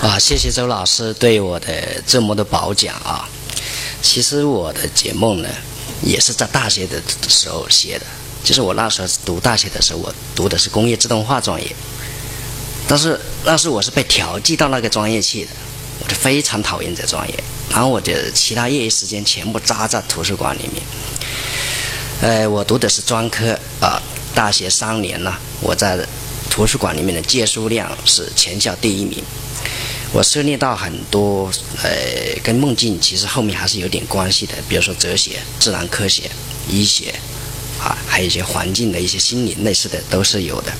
啊，谢谢周老师对我的这么多褒奖啊。其实我的解梦呢，也是在大学的时候写的。就是我那时候读大学的时候，我读的是工业自动化专业，但是那时我是被调剂到那个专业去的，我就非常讨厌这专业。然后我的其他业余时间全部扎在图书馆里面。呃，我读的是专科啊，大学三年呢，我在图书馆里面的借书量是全校第一名。我涉猎到很多呃，跟梦境其实后面还是有点关系的，比如说哲学、自然科学、医学，啊，还有一些环境的一些心理类似的都是有的。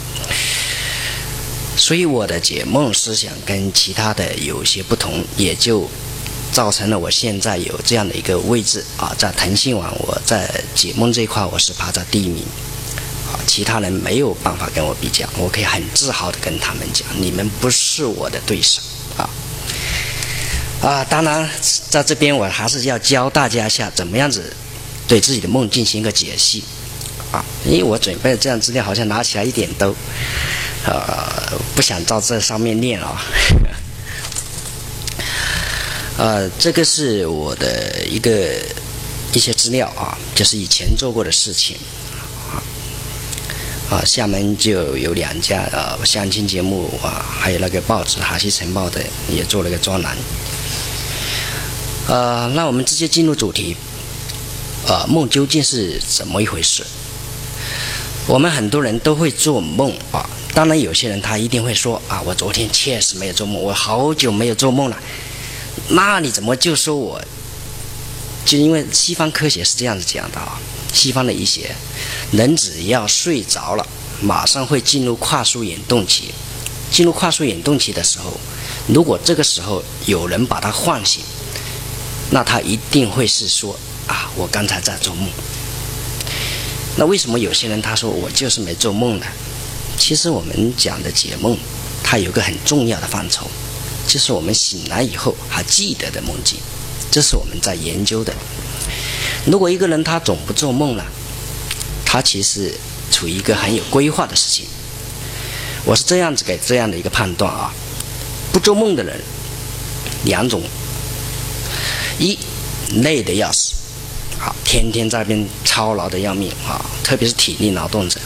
所以我的解梦思想跟其他的有些不同，也就造成了我现在有这样的一个位置啊，在腾讯网我在解梦这一块我是排在第一名。啊，其他人没有办法跟我比较，我可以很自豪的跟他们讲，你们不是我的对手。啊，当然，在这边我还是要教大家一下，怎么样子对自己的梦进行一个解析，啊，因为我准备这样资料，好像拿起来一点都，呃，不想照这上面念啊，呃，这个是我的一个一些资料啊，就是以前做过的事情。啊，啊厦门就有两家呃相亲节目啊，还有那个报纸《哈西晨报》的也做了个专栏。呃，那我们直接进入主题。呃，梦究竟是怎么一回事？我们很多人都会做梦啊，当然有些人他一定会说啊，我昨天确实没有做梦，我好久没有做梦了。那你怎么就说我？就因为西方科学是这样子讲的啊。西方的一些人只要睡着了，马上会进入快速眼动期。进入快速眼动期的时候，如果这个时候有人把他唤醒，那他一定会是说：“啊，我刚才在做梦。”那为什么有些人他说我就是没做梦呢？其实我们讲的解梦，它有个很重要的范畴，就是我们醒来以后还记得的梦境，这是我们在研究的。如果一个人他总不做梦了，他其实处于一个很有规划的事情。我是这样子给这样的一个判断啊，不做梦的人，两种：累的要死，好，天天在那边操劳的要命啊，特别是体力劳动者，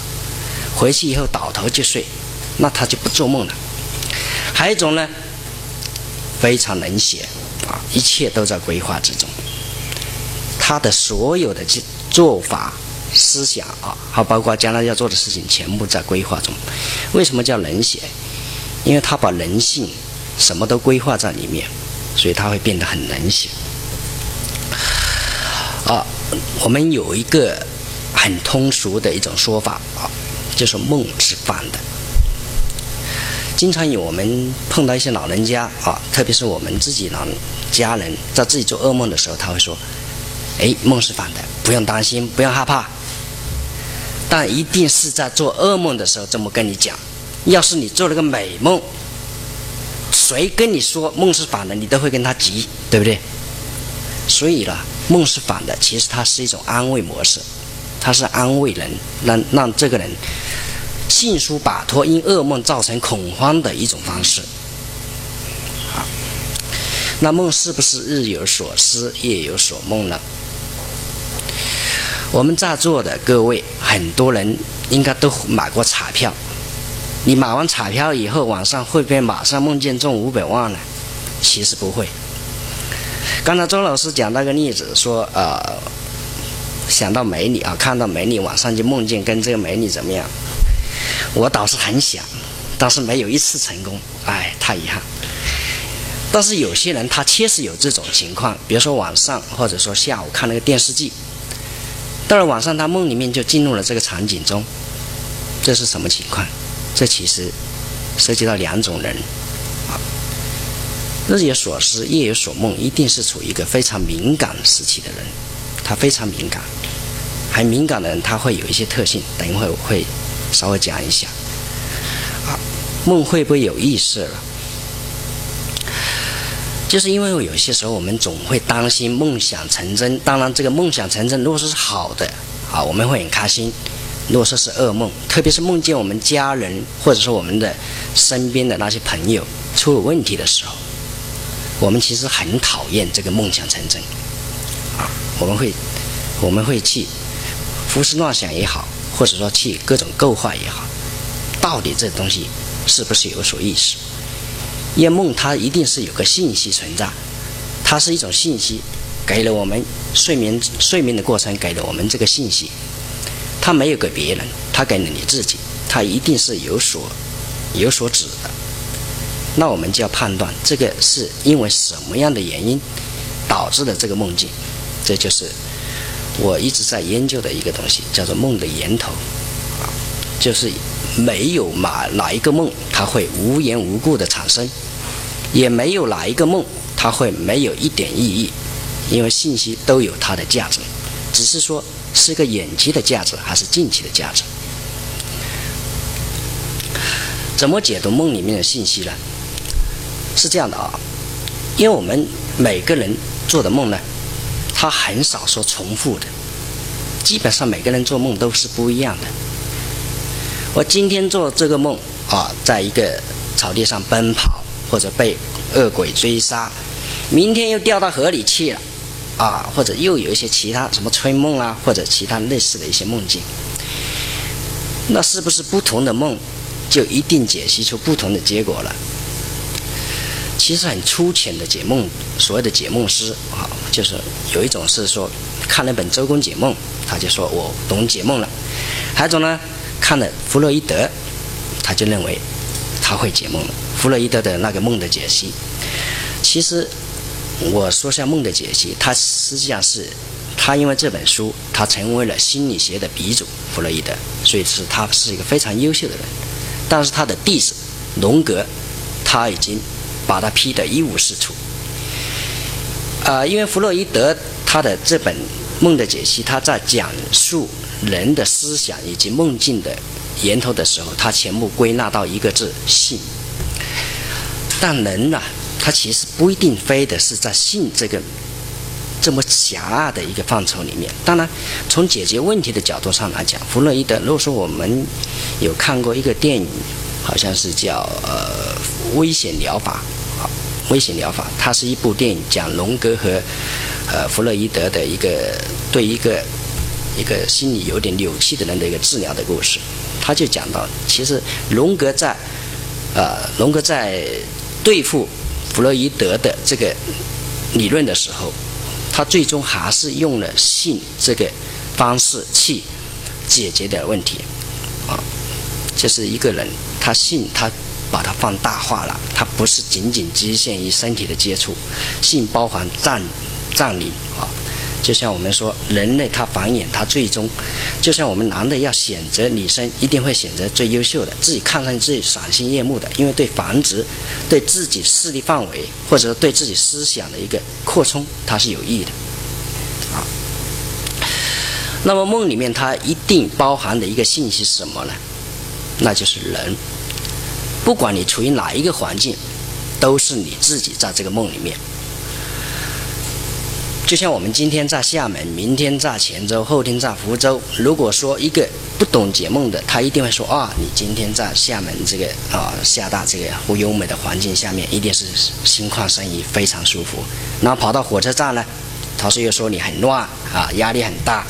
回去以后倒头就睡，那他就不做梦了；还有一种呢，非常冷血啊，一切都在规划之中。他的所有的做法、思想啊，还包括将来要做的事情，全部在规划中。为什么叫冷血？因为他把人性什么都规划在里面，所以他会变得很冷血。啊，我们有一个很通俗的一种说法啊，就是梦是反的。经常有我们碰到一些老人家啊，特别是我们自己老家人在自己做噩梦的时候，他会说。哎，梦是反的，不用担心，不用害怕。但一定是在做噩梦的时候这么跟你讲。要是你做了个美梦，谁跟你说梦是反的，你都会跟他急，对不对？所以呢，梦是反的，其实它是一种安慰模式，它是安慰人，让让这个人迅速摆脱因噩梦造成恐慌的一种方式。好，那梦是不是日有所思，夜有所梦呢？我们在座的各位，很多人应该都买过彩票。你买完彩票以后，晚上会不会马上梦见中五百万呢？其实不会。刚才周老师讲那个例子，说呃，想到美女啊，看到美女，晚上就梦见跟这个美女怎么样？我倒是很想，但是没有一次成功，哎，太遗憾。但是有些人他确实有这种情况，比如说晚上或者说下午看那个电视剧。到了晚上，他梦里面就进入了这个场景中，这是什么情况？这其实涉及到两种人，日有所思，夜有所梦，一定是处于一个非常敏感时期的人，他非常敏感，很敏感的人他会有一些特性，等一会我会稍微讲一下。啊，梦会不会有意识了？就是因为有些时候我们总会担心梦想成真，当然这个梦想成真，如果说是好的，啊，我们会很开心；如果说是噩梦，特别是梦见我们家人或者说我们的身边的那些朋友出了问题的时候，我们其实很讨厌这个梦想成真，啊，我们会我们会去胡思乱想也好，或者说去各种构画也好，到底这东西是不是有所意识？因为梦它一定是有个信息存在，它是一种信息，给了我们睡眠睡眠的过程给了我们这个信息，它没有给别人，它给了你自己，它一定是有所有所指的。那我们就要判断这个是因为什么样的原因导致的这个梦境，这就是我一直在研究的一个东西，叫做梦的源头，就是没有哪哪一个梦它会无缘无故的产生，也没有哪一个梦它会没有一点意义，因为信息都有它的价值，只是说是个远期的价值还是近期的价值。怎么解读梦里面的信息呢？是这样的啊，因为我们每个人做的梦呢，他很少说重复的，基本上每个人做梦都是不一样的。我今天做这个梦啊，在一个草地上奔跑，或者被恶鬼追杀，明天又掉到河里去了，啊，或者又有一些其他什么春梦啊，或者其他类似的一些梦境，那是不是不同的梦就一定解析出不同的结果了？其实很粗浅的解梦，所谓的解梦师啊，就是有一种是说看了本《周公解梦》，他就说我懂解梦了；还有一种呢，看了弗洛伊德，他就认为他会解梦了。弗洛伊德的那个梦的解析，其实我说下梦的解析，他实际上是他因为这本书，他成为了心理学的鼻祖，弗洛伊德，所以是他是一个非常优秀的人。但是他的弟子荣格，他已经。把他批得一无是处。啊，因为弗洛伊德他的这本《梦的解析》，他在讲述人的思想以及梦境的源头的时候，他全部归纳到一个字“性”。但人呢，他其实不一定非得是在性这个这么狭隘的一个范畴里面。当然，从解决问题的角度上来讲，弗洛伊德，如果说我们有看过一个电影。好像是叫呃危险疗法，啊，危险疗法，它是一部电影，讲荣格和呃弗洛伊德的一个对一个一个心理有点扭曲的人的一个治疗的故事。他就讲到，其实荣格在呃荣格在对付弗洛伊德的这个理论的时候，他最终还是用了性这个方式去解决的问题，啊，就是一个人。他性，他把它放大化了，它不是仅仅局限于身体的接触，性包含占占领啊。就像我们说，人类他繁衍，他最终，就像我们男的要选择女生，一定会选择最优秀的，自己看上去最赏心悦目的，因为对繁殖，对自己势力范围，或者对自己思想的一个扩充，它是有益的啊。那么梦里面它一定包含的一个信息是什么呢？那就是人，不管你处于哪一个环境，都是你自己在这个梦里面。就像我们今天在厦门，明天在泉州，后天在福州。如果说一个不懂解梦的，他一定会说：“啊，你今天在厦门这个啊厦大这个优美的环境下面，一定是心旷神怡，非常舒服。”然后跑到火车站呢，他是又说你很乱啊，压力很大。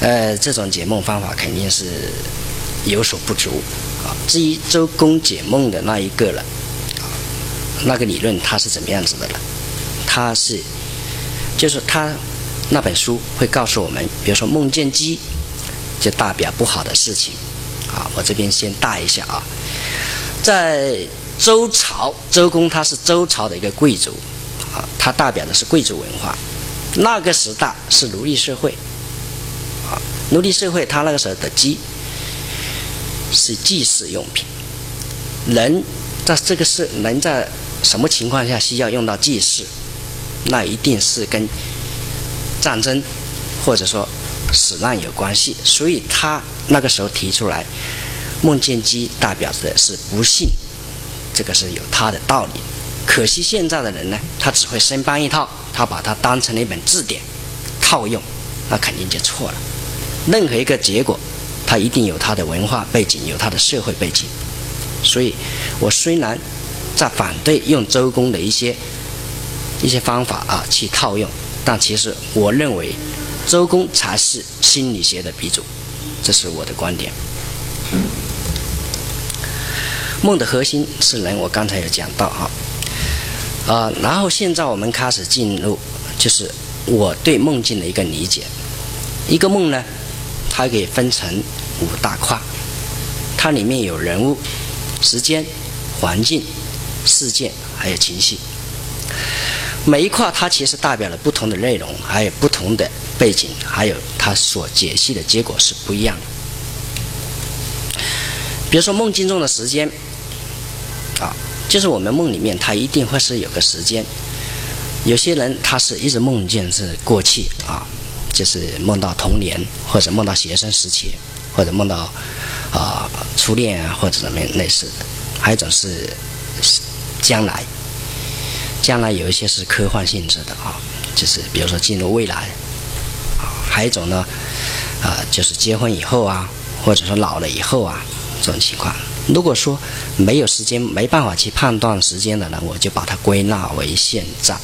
呃，这种解梦方法肯定是。有所不足啊。至于周公解梦的那一个了，啊，那个理论它是怎么样子的了？它是，就是他那本书会告诉我们，比如说梦见鸡，就代表不好的事情。啊，我这边先大一下啊。在周朝，周公他是周朝的一个贵族，啊，他代表的是贵族文化。那个时代是奴隶社会，啊，奴隶社会他那个时候的鸡。是祭祀用品，人在这个是人在什么情况下需要用到祭祀？那一定是跟战争或者说死难有关系。所以他那个时候提出来，梦见鸡代表的是不幸，这个是有他的道理。可惜现在的人呢，他只会生搬一套，他把它当成了一本字典套用，那肯定就错了。任何一个结果。他一定有他的文化背景，有他的社会背景，所以，我虽然在反对用周公的一些一些方法啊去套用，但其实我认为周公才是心理学的鼻祖，这是我的观点。梦的核心是人，我刚才有讲到啊，啊，然后现在我们开始进入，就是我对梦境的一个理解。一个梦呢，它可以分成五大块，它里面有人物、时间、环境、事件，还有情绪。每一块它其实代表了不同的内容，还有不同的背景，还有它所解析的结果是不一样的。比如说梦境中的时间。啊，就是我们梦里面，它一定会是有个时间。有些人他是一直梦见是过去啊，就是梦到童年，或者梦到学生时期，或者梦到啊初恋啊，或者怎么样类似的。还有一种是将来，将来有一些是科幻性质的啊，就是比如说进入未来啊。还有一种呢，啊，就是结婚以后啊，或者说老了以后啊，这种情况。如果说没有时间，没办法去判断时间的呢，我就把它归纳为现在。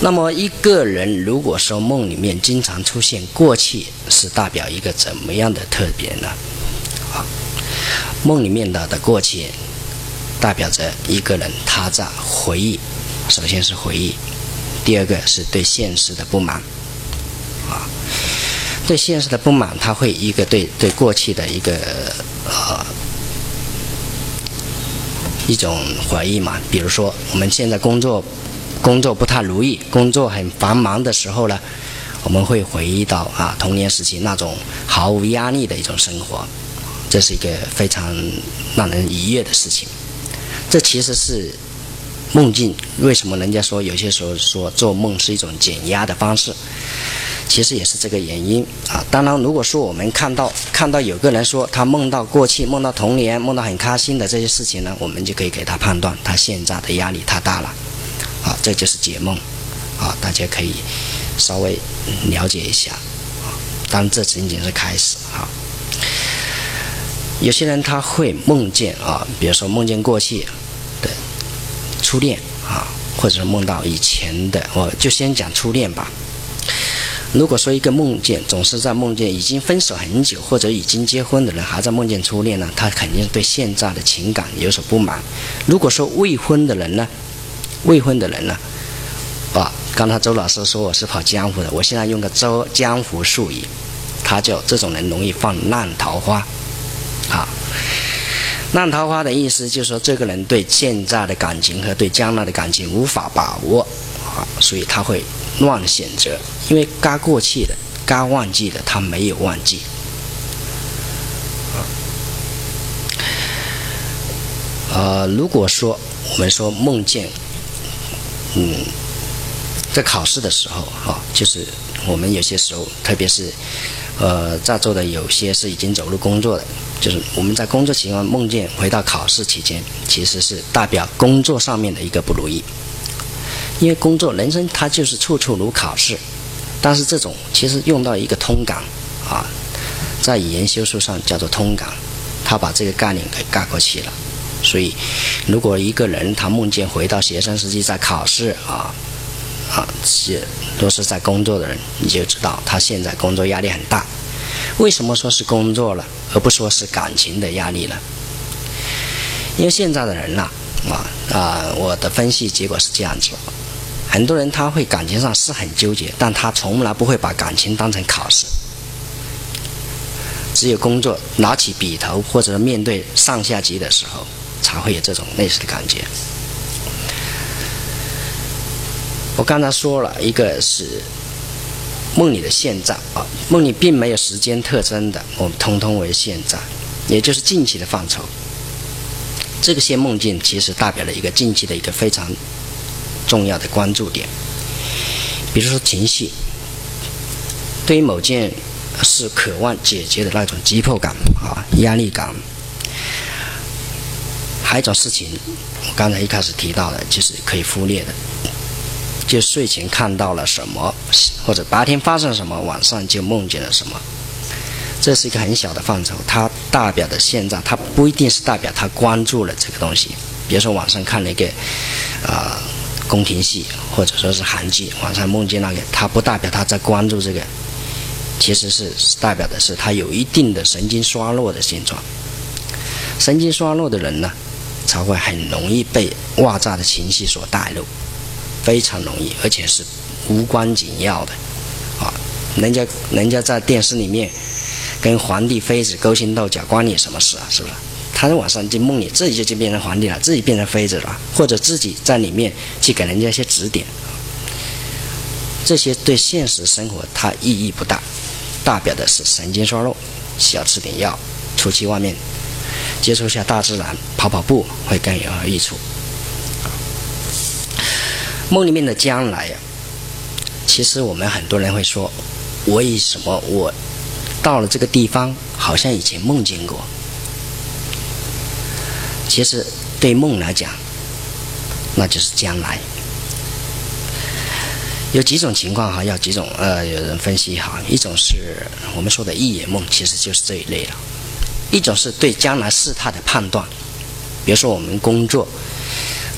那么一个人如果说梦里面经常出现过去，是代表一个怎么样的特别呢？啊，梦里面的的过去，代表着一个人他在回忆，首先是回忆，第二个是对现实的不满，啊。对现实的不满，他会一个对对过去的一个呃一种回忆嘛。比如说，我们现在工作工作不太如意，工作很繁忙的时候呢，我们会回忆到啊童年时期那种毫无压力的一种生活，这是一个非常让人愉悦的事情。这其实是梦境。为什么人家说有些时候说做梦是一种减压的方式？其实也是这个原因啊。当然，如果说我们看到看到有个人说他梦到过去、梦到童年、梦到很开心的这些事情呢，我们就可以给他判断他现在的压力太大了，啊，这就是解梦，啊，大家可以稍微了解一下，啊，当然这仅仅是开始啊。有些人他会梦见啊，比如说梦见过去的初恋啊，或者是梦到以前的，我就先讲初恋吧。如果说一个梦见总是在梦见已经分手很久或者已经结婚的人还在梦见初恋呢，他肯定对现在的情感有所不满。如果说未婚的人呢，未婚的人呢，啊，刚才周老师说我是跑江湖的，我现在用个周江湖术语，他叫这种人容易放烂桃花，啊，烂桃花的意思就是说这个人对现在的感情和对将来的感情无法把握，啊，所以他会。乱选择，因为该过去的、该忘记的，他没有忘记。呃，如果说我们说梦见，嗯，在考试的时候，哈，就是我们有些时候，特别是呃，在座的有些是已经走入工作的，就是我们在工作期间梦见回到考试期间，其实是代表工作上面的一个不如意。因为工作人生它就是处处如考试，但是这种其实用到一个通感啊，在语言修术上叫做通感，他把这个概念给概括起了。所以，如果一个人他梦见回到学生时期在考试啊啊，是都是在工作的人，你就知道他现在工作压力很大。为什么说是工作了，而不说是感情的压力呢？因为现在的人呐啊啊，我的分析结果是这样子。很多人他会感情上是很纠结，但他从来不会把感情当成考试。只有工作拿起笔头或者面对上下级的时候，才会有这种类似的感觉。我刚才说了一个是梦里的现在啊，梦里并没有时间特征的，我们通通为现在，也就是近期的范畴。这个些梦境其实代表了一个近期的一个非常。重要的关注点，比如说情绪，对于某件事渴望解决的那种急迫感啊、压力感，还有一种事情，我刚才一开始提到的，就是可以忽略的，就睡前看到了什么，或者白天发生什么，晚上就梦见了什么，这是一个很小的范畴，它代表的现状，它不一定是代表他关注了这个东西。比如说晚上看了一个啊宫廷戏，或者说是韩剧，晚上梦见那个，它不代表他在关注这个，其实是代表的是他有一定的神经衰弱的现状。神经衰弱的人呢，才会很容易被外在的情绪所带入，非常容易，而且是无关紧要的啊。人家人家在电视里面跟皇帝妃子勾心斗角，关你什么事啊？是不是？他在晚上就梦里自己就就变成皇帝了，自己变成妃子了，或者自己在里面去给人家一些指点，这些对现实生活它意义不大，代表的是神经衰弱，需要吃点药，出去外面接触一下大自然，跑跑步会更有益处。梦里面的将来呀，其实我们很多人会说，我为什么我到了这个地方，好像以前梦见过？其实对梦来讲，那就是将来。有几种情况哈，要几种呃，有人分析哈。一种是我们说的一眼梦，其实就是这一类了。一种是对将来事态的判断，比如说我们工作，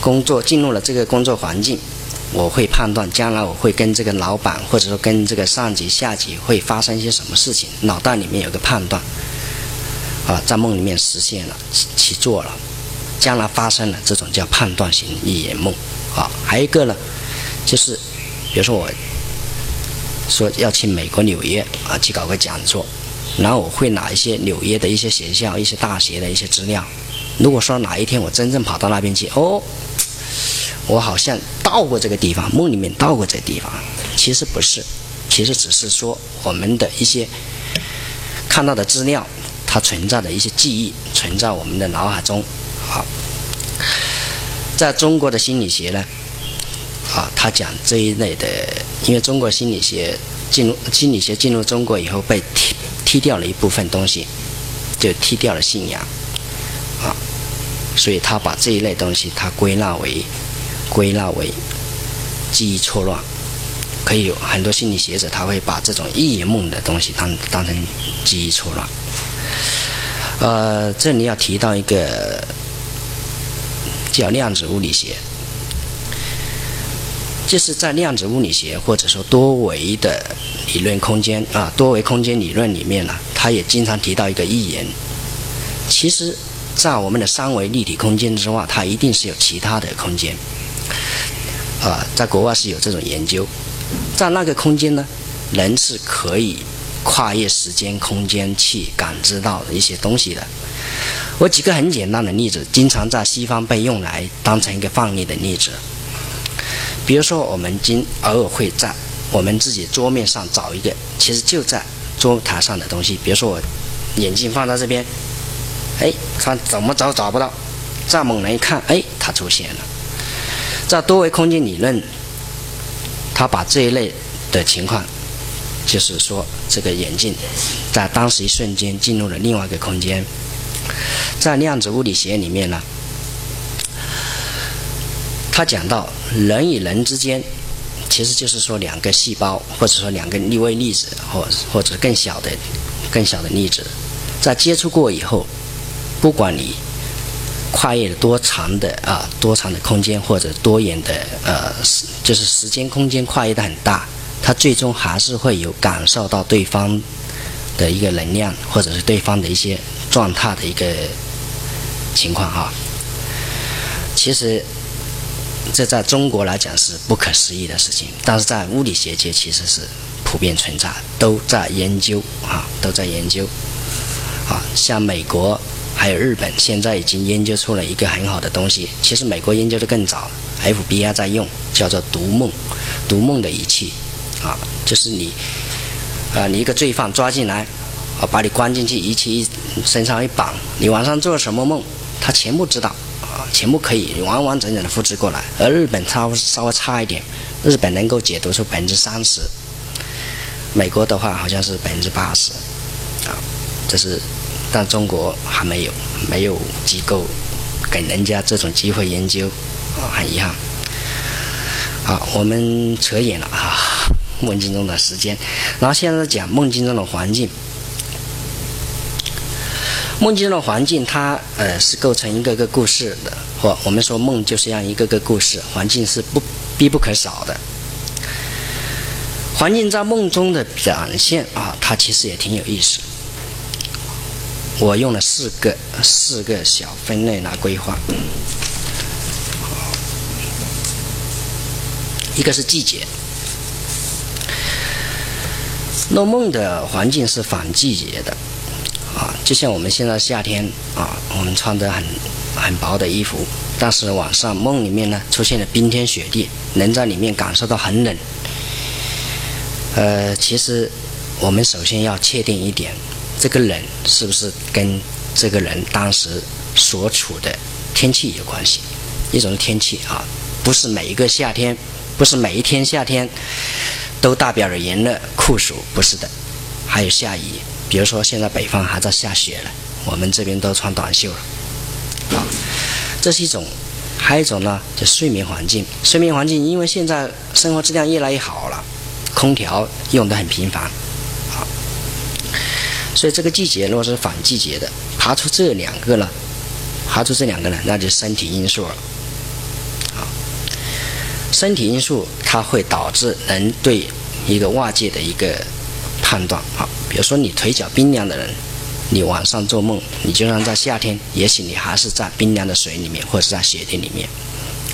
工作进入了这个工作环境，我会判断将来我会跟这个老板或者说跟这个上级下级会发生一些什么事情，脑袋里面有个判断，啊，在梦里面实现了，去做了。将来发生了这种叫判断型预言梦，啊，还有一个呢，就是比如说我说要去美国纽约啊去搞个讲座，然后我会拿一些纽约的一些学校、一些大学的一些资料。如果说哪一天我真正跑到那边去，哦，我好像到过这个地方，梦里面到过这个地方，其实不是，其实只是说我们的一些看到的资料，它存在的一些记忆存在我们的脑海中。好，在中国的心理学呢，啊，他讲这一类的，因为中国心理学进入心理学进入中国以后，被踢踢掉了一部分东西，就踢掉了信仰，啊，所以他把这一类东西，他归纳为归纳为记忆错乱，可以有很多心理学者他会把这种预言梦的东西当当成记忆错乱，呃，这里要提到一个。叫量子物理学，就是在量子物理学或者说多维的理论空间啊，多维空间理论里面呢，它也经常提到一个预言。其实，在我们的三维立体空间之外，它一定是有其他的空间。啊，在国外是有这种研究，在那个空间呢，人是可以跨越时间空间去感知到一些东西的。我举个很简单的例子，经常在西方被用来当成一个范例的例子。比如说，我们今偶尔会在我们自己桌面上找一个，其实就在桌台上的东西。比如说，我眼镜放在这边，哎，看怎么找找不到，再猛然一看，哎，它出现了。在多维空间理论，他把这一类的情况，就是说，这个眼镜在当时一瞬间进入了另外一个空间。在量子物理学里面呢，他讲到人与人之间，其实就是说两个细胞，或者说两个粒微粒子，或或者更小的、更小的粒子，在接触过以后，不管你跨越了多长的啊多长的空间，或者多远的呃，就是时间空间跨越的很大，它最终还是会有感受到对方的一个能量，或者是对方的一些。状态的一个情况哈，其实这在中国来讲是不可思议的事情，但是在物理学界其实是普遍存在，都在研究啊，都在研究啊。像美国还有日本，现在已经研究出了一个很好的东西。其实美国研究的更早，FBI 在用，叫做读梦读梦的仪器啊，就是你啊，你一个罪犯抓进来。啊，把你关进去，仪器一身上一绑，你晚上做了什么梦，他全部知道，啊，全部可以完完整整的复制过来。而日本稍稍微差一点，日本能够解读出百分之三十，美国的话好像是百分之八十，啊，这是，但中国还没有，没有机构给人家这种机会研究，啊，很遗憾。好，我们扯远了啊，梦境中的时间，然后现在讲梦境中的环境。梦境中的环境，它呃是构成一个个故事的，或我们说梦就是让一个个故事，环境是不必不可少的。环境在梦中的表现啊，它其实也挺有意思。我用了四个四个小分类来规划，一个是季节。那梦的环境是反季节的，就像我们现在夏天啊，我们穿着很很薄的衣服，但是晚上梦里面呢出现了冰天雪地，能在里面感受到很冷。呃，其实我们首先要确定一点，这个冷是不是跟这个人当时所处的天气有关系？一种天气啊，不是每一个夏天，不是每一天夏天。都代表着炎热酷暑，不是的，还有下雨。比如说现在北方还在下雪了，我们这边都穿短袖了。啊，这是一种，还有一种呢，就睡眠环境。睡眠环境，因为现在生活质量越来越好了，空调用的很频繁，啊，所以这个季节如果是反季节的，爬出这两个呢，爬出这两个呢，那就身体因素了。身体因素，它会导致人对一个外界的一个判断。啊，比如说你腿脚冰凉的人，你晚上做梦，你就算在夏天，也许你还是在冰凉的水里面，或者是在雪地里面。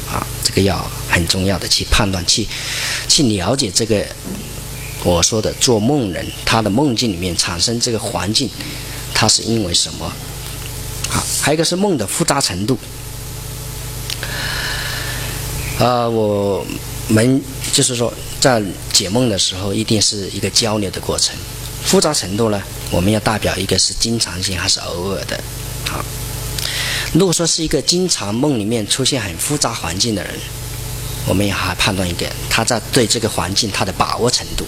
啊，这个要很重要的去判断，去去了解这个我说的做梦人他的梦境里面产生这个环境，它是因为什么？好，还有一个是梦的复杂程度。啊，我们就是说，在解梦的时候，一定是一个交流的过程。复杂程度呢，我们要代表一个是经常性还是偶尔的。好，如果说是一个经常梦里面出现很复杂环境的人，我们也还判断一个他在对这个环境他的把握程度。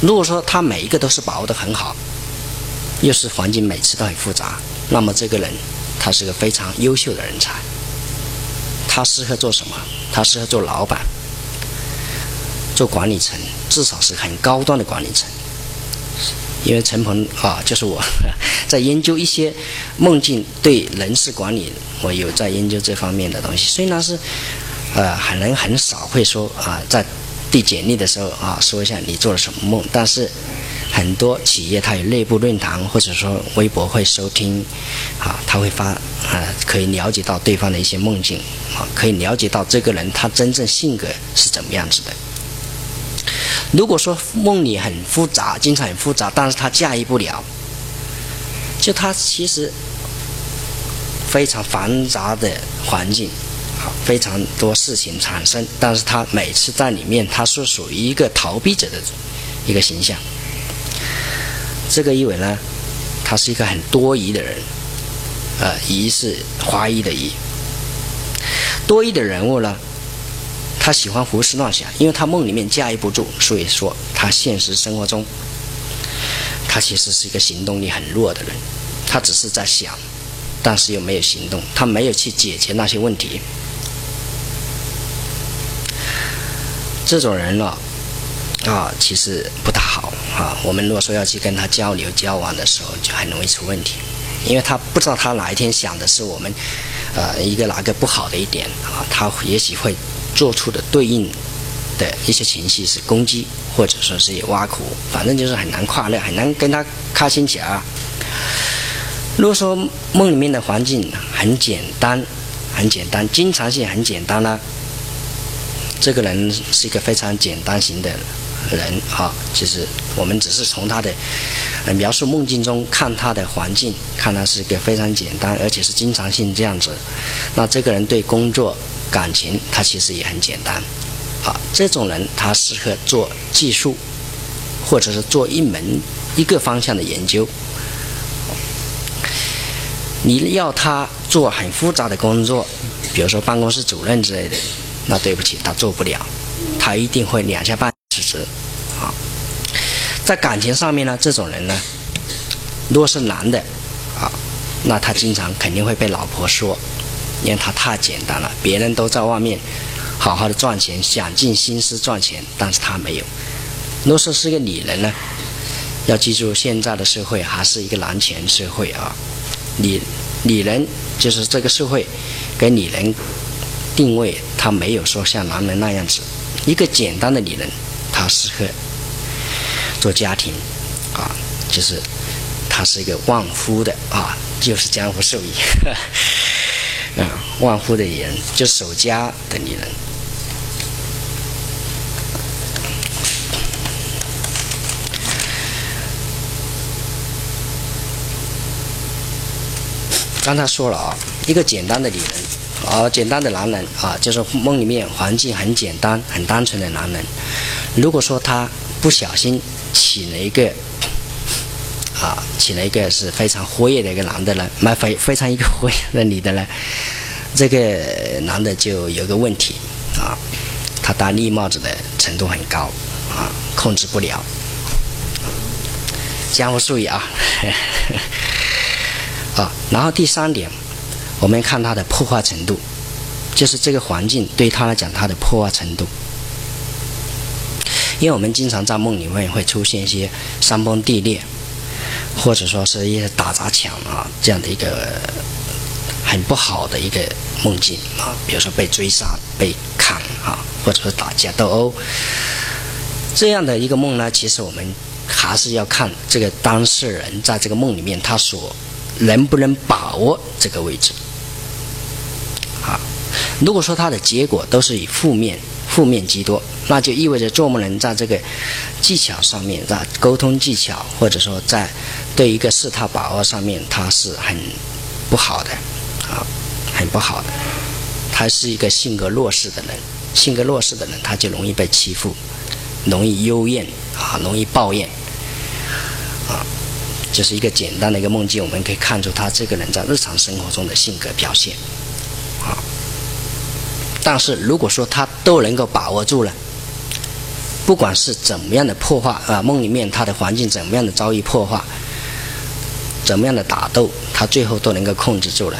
如果说他每一个都是把握的很好，又是环境每次都很复杂，那么这个人他是个非常优秀的人才。他适合做什么？他适合做老板，做管理层，至少是很高端的管理层。因为陈鹏啊，就是我在研究一些梦境对人事管理，我有在研究这方面的东西。虽然是呃，很人很少会说啊，在递简历的时候啊，说一下你做了什么梦，但是很多企业它有内部论坛或者说微博会收听，啊，他会发啊，可以了解到对方的一些梦境。啊，可以了解到这个人他真正性格是怎么样子的。如果说梦里很复杂，经常很复杂，但是他驾驭不了，就他其实非常繁杂的环境，好，非常多事情产生，但是他每次在里面，他是属于一个逃避者的一个形象。这个意味呢，他是一个很多疑的人，呃，疑是怀疑的疑。多疑的人物呢，他喜欢胡思乱想，因为他梦里面驾驭不住，所以说他现实生活中，他其实是一个行动力很弱的人，他只是在想，但是又没有行动，他没有去解决那些问题。这种人呢，啊，其实不大好啊。我们如果说要去跟他交流交往的时候，就很容易出问题，因为他不知道他哪一天想的是我们。呃，一个哪个不好的一点啊？他也许会做出的对应的一些情绪是攻击，或者说是挖苦，反正就是很难快乐，很难跟他开心起来。如果说梦里面的环境很简单，很简单，经常性很简单呢，这个人是一个非常简单型的。人啊，其实我们只是从他的描述梦境中看他的环境，看他是一个非常简单，而且是经常性这样子。那这个人对工作、感情，他其实也很简单。啊，这种人他适合做技术，或者是做一门一个方向的研究。你要他做很复杂的工作，比如说办公室主任之类的，那对不起，他做不了，他一定会两下半。辞职，啊，在感情上面呢，这种人呢，如果是男的，啊，那他经常肯定会被老婆说，因为他太简单了，别人都在外面好好的赚钱，想尽心思赚钱，但是他没有。若是是个女人呢，要记住，现在的社会还是一个男权社会啊，女女人就是这个社会给女人定位，她没有说像男人那样子，一个简单的女人，她适合做家庭，啊，就是她是一个旺夫的啊，就是江湖术语，啊，万夫的人，就守家的女人。刚才说了啊，一个简单的女人，啊，简单的男人啊，就是梦里面环境很简单、很单纯的男人。如果说他不小心起了一个啊，请了一个是非常活跃的一个男的呢，蛮非非常一个活跃的女的呢，这个男的就有个问题啊，他戴绿帽子的程度很高啊，控制不了。江湖术语啊。啊，然后第三点，我们看它的破坏程度，就是这个环境对他来讲它的破坏程度。因为我们经常在梦里面会出现一些山崩地裂，或者说是一些打砸抢啊这样的一个很不好的一个梦境啊，比如说被追杀、被砍啊，或者说打架斗殴这样的一个梦呢，其实我们还是要看这个当事人在这个梦里面他所。能不能把握这个位置？啊，如果说他的结果都是以负面、负面居多，那就意味着做梦人在这个技巧上面，在沟通技巧或者说在对一个事态把握上面，他是很不好的，啊，很不好的。他是一个性格弱势的人，性格弱势的人他就容易被欺负，容易幽怨啊，容易抱怨，啊。就是一个简单的一个梦境，我们可以看出他这个人在日常生活中的性格表现，但是如果说他都能够把握住了，不管是怎么样的破坏啊，梦里面他的环境怎么样的遭遇破坏，怎么样的打斗，他最后都能够控制住了。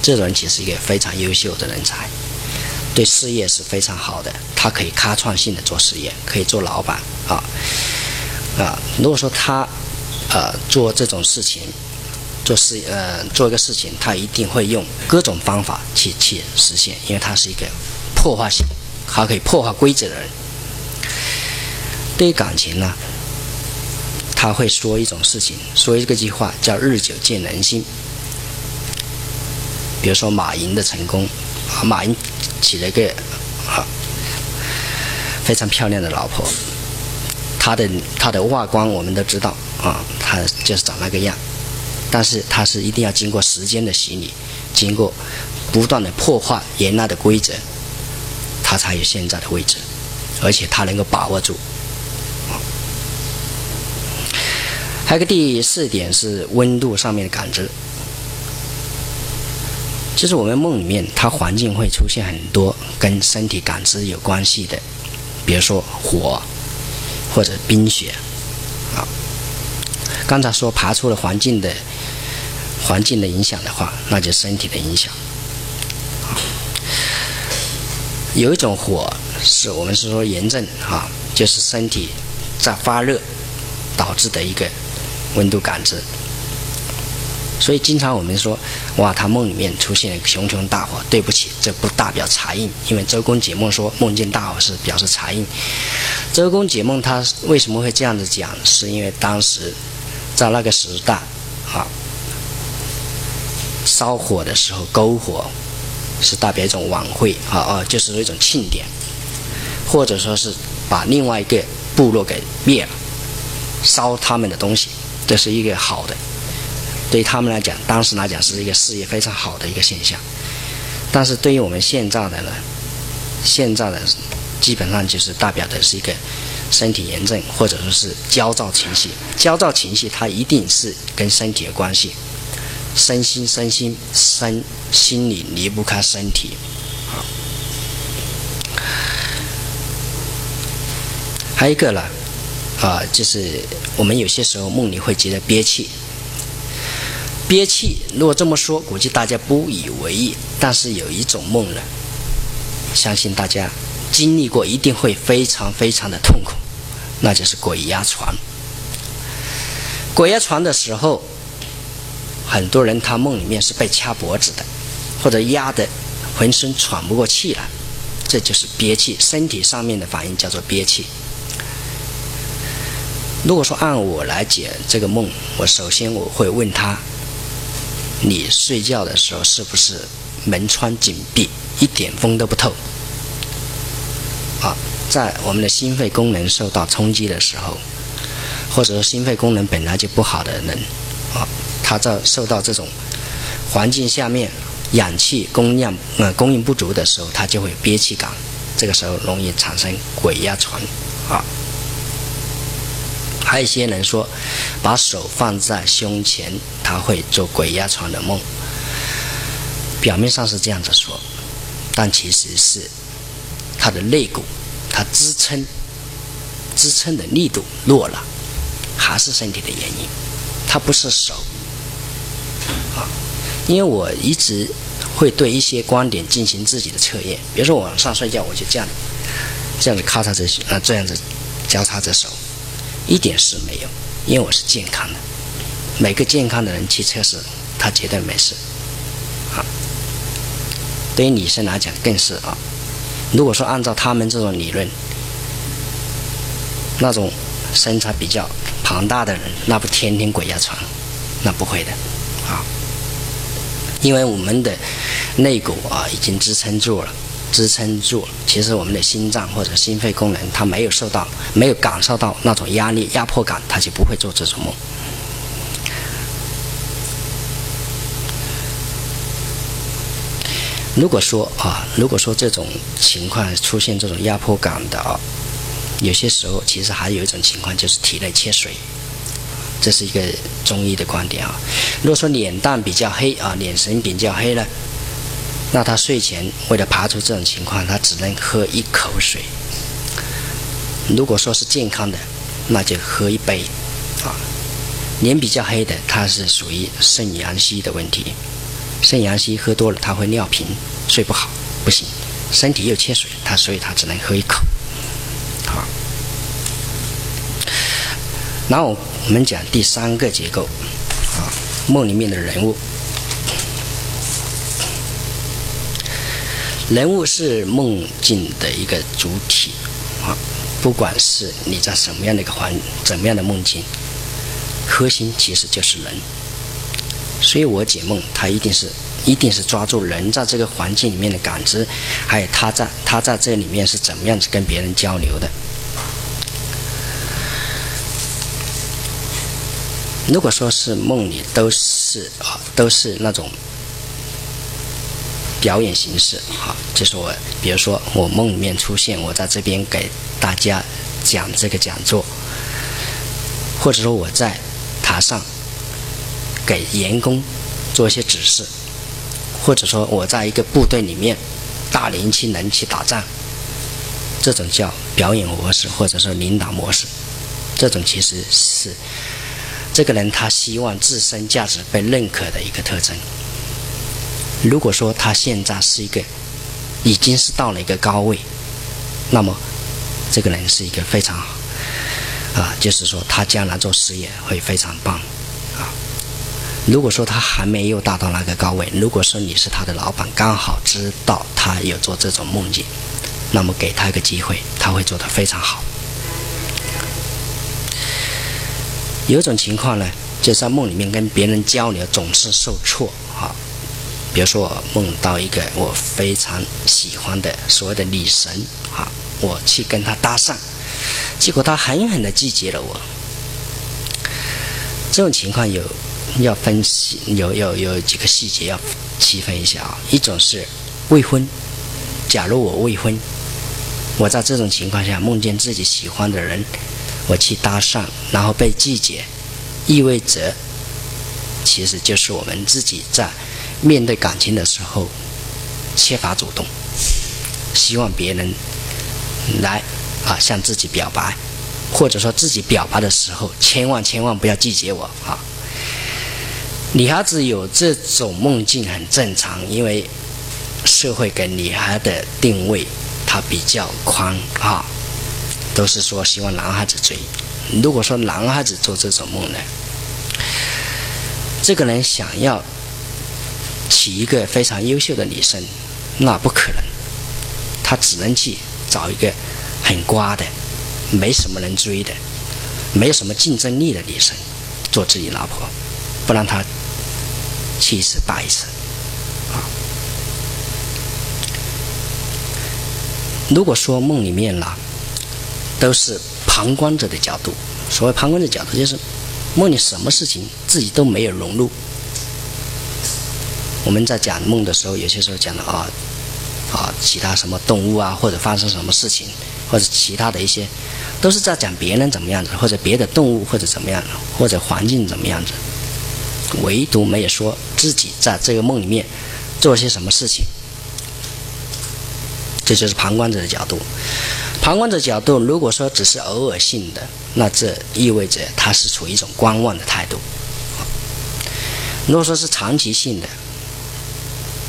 这种人其实一个非常优秀的人才，对事业是非常好的，他可以开创性的做事业，可以做老板啊啊。如果说他。呃，做这种事情，做事呃，做一个事情，他一定会用各种方法去去实现，因为他是一个破坏性，他可以破坏规则的人。对于感情呢，他会说一种事情，说一个句话叫“日久见人心”。比如说马云的成功，马云娶了一个啊非常漂亮的老婆，他的他的外观我们都知道。啊，他就是长那个样，但是它是一定要经过时间的洗礼，经过不断的破坏原来的规则，它才有现在的位置，而且它能够把握住。还有个第四点是温度上面的感知，就是我们梦里面，它环境会出现很多跟身体感知有关系的，比如说火或者冰雪。刚才说爬出了环境的环境的影响的话，那就身体的影响。有一种火是我们是说炎症啊，就是身体在发热导致的一个温度感知。所以经常我们说，哇，他梦里面出现熊熊大火，对不起，这不代表财印，因为周公解梦说梦见大火是表示财印。周公解梦他为什么会这样子讲？是因为当时。在那个时代，啊，烧火的时候，篝火是代表一种晚会，啊啊，就是一种庆典，或者说是把另外一个部落给灭了，烧他们的东西，这是一个好的，对他们来讲，当时来讲是一个事业非常好的一个现象。但是对于我们现在的呢，现在的基本上就是代表的是一个。身体炎症，或者说是焦躁情绪，焦躁情绪它一定是跟身体有关系，身心身心身心里离不开身体，啊，还有一个呢，啊，就是我们有些时候梦里会觉得憋气，憋气，如果这么说，估计大家不以为意，但是有一种梦呢，相信大家。经历过一定会非常非常的痛苦，那就是鬼压床。鬼压床的时候，很多人他梦里面是被掐脖子的，或者压得浑身喘不过气来，这就是憋气，身体上面的反应叫做憋气。如果说按我来解这个梦，我首先我会问他：你睡觉的时候是不是门窗紧闭，一点风都不透？啊，在我们的心肺功能受到冲击的时候，或者说心肺功能本来就不好的人，啊，他在受到这种环境下面氧气供量呃供应不足的时候，他就会憋气感，这个时候容易产生鬼压床，啊。还有一些人说，把手放在胸前，他会做鬼压床的梦。表面上是这样子说，但其实是他的肋骨，他支撑支撑的力度弱了，还是身体的原因，他不是手因为我一直会对一些观点进行自己的测验，比如说晚上睡觉，我就这样这样子咔嚓着啊，这样子交叉着手。一点事没有，因为我是健康的。每个健康的人去测试，他绝对没事。啊，对于女生来讲更是啊。如果说按照他们这种理论，那种身材比较庞大的人，那不天天鬼压床？那不会的，啊，因为我们的肋骨啊已经支撑住了。支撑住，其实我们的心脏或者心肺功能，它没有受到、没有感受到那种压力、压迫感，它就不会做这种梦。如果说啊，如果说这种情况出现这种压迫感的啊，有些时候其实还有一种情况就是体内缺水，这是一个中医的观点啊。如果说脸蛋比较黑啊，脸神比较黑呢？那他睡前为了排除这种情况，他只能喝一口水。如果说是健康的，那就喝一杯。啊，脸比较黑的，他是属于肾阳虚的问题。肾阳虚喝多了，他会尿频，睡不好，不行。身体又缺水，他所以他只能喝一口。好，然后我们讲第三个结构，啊，梦里面的人物。人物是梦境的一个主体啊，不管是你在什么样的一个环、怎么样的梦境，核心其实就是人。所以我解梦，他一定是一定是抓住人在这个环境里面的感知，还有他在他在这里面是怎么样子跟别人交流的。如果说是梦里都是啊，都是那种。表演形式，好，就是我，比如说我梦里面出现，我在这边给大家讲这个讲座，或者说我在台上给员工做一些指示，或者说我在一个部队里面大年轻人去打仗，这种叫表演模式，或者说领导模式，这种其实是这个人他希望自身价值被认可的一个特征。如果说他现在是一个，已经是到了一个高位，那么这个人是一个非常好啊，就是说他将来做事业会非常棒啊。如果说他还没有达到那个高位，如果说你是他的老板，刚好知道他有做这种梦境，那么给他一个机会，他会做得非常好。有一种情况呢，就在梦里面跟别人交流总是受挫啊。比如说，我梦到一个我非常喜欢的所谓的女神啊，我去跟她搭讪，结果她狠狠地拒绝了我。这种情况有要分析，有有有几个细节要区分一下啊。一种是未婚，假如我未婚，我在这种情况下梦见自己喜欢的人，我去搭讪，然后被拒绝，意味着其实就是我们自己在。面对感情的时候，缺乏主动，希望别人来啊向自己表白，或者说自己表白的时候，千万千万不要拒绝我啊！女孩子有这种梦境很正常，因为社会给女孩的定位它比较宽啊，都是说希望男孩子追。如果说男孩子做这种梦呢？这个人想要娶一个非常优秀的女生，那不可能，他只能去找一个很瓜的、没什么人追的、没有什么竞争力的女生做自己老婆，不然他气一次败一次。啊，如果说梦里面啦，都是旁观者的角度，所谓旁观者角度，就是梦里什么事情自己都没有融入。我们在讲梦的时候，有些时候讲的啊啊，其他什么动物啊，或者发生什么事情，或者其他的一些，都是在讲别人怎么样子，或者别的动物或者怎么样，或者环境怎么样子，唯独没有说自己在这个梦里面做些什么事情。这就是旁观者的角度。旁观者角度，如果说只是偶尔性的，那这意味着他是处于一种观望的态度。如果说是长期性的，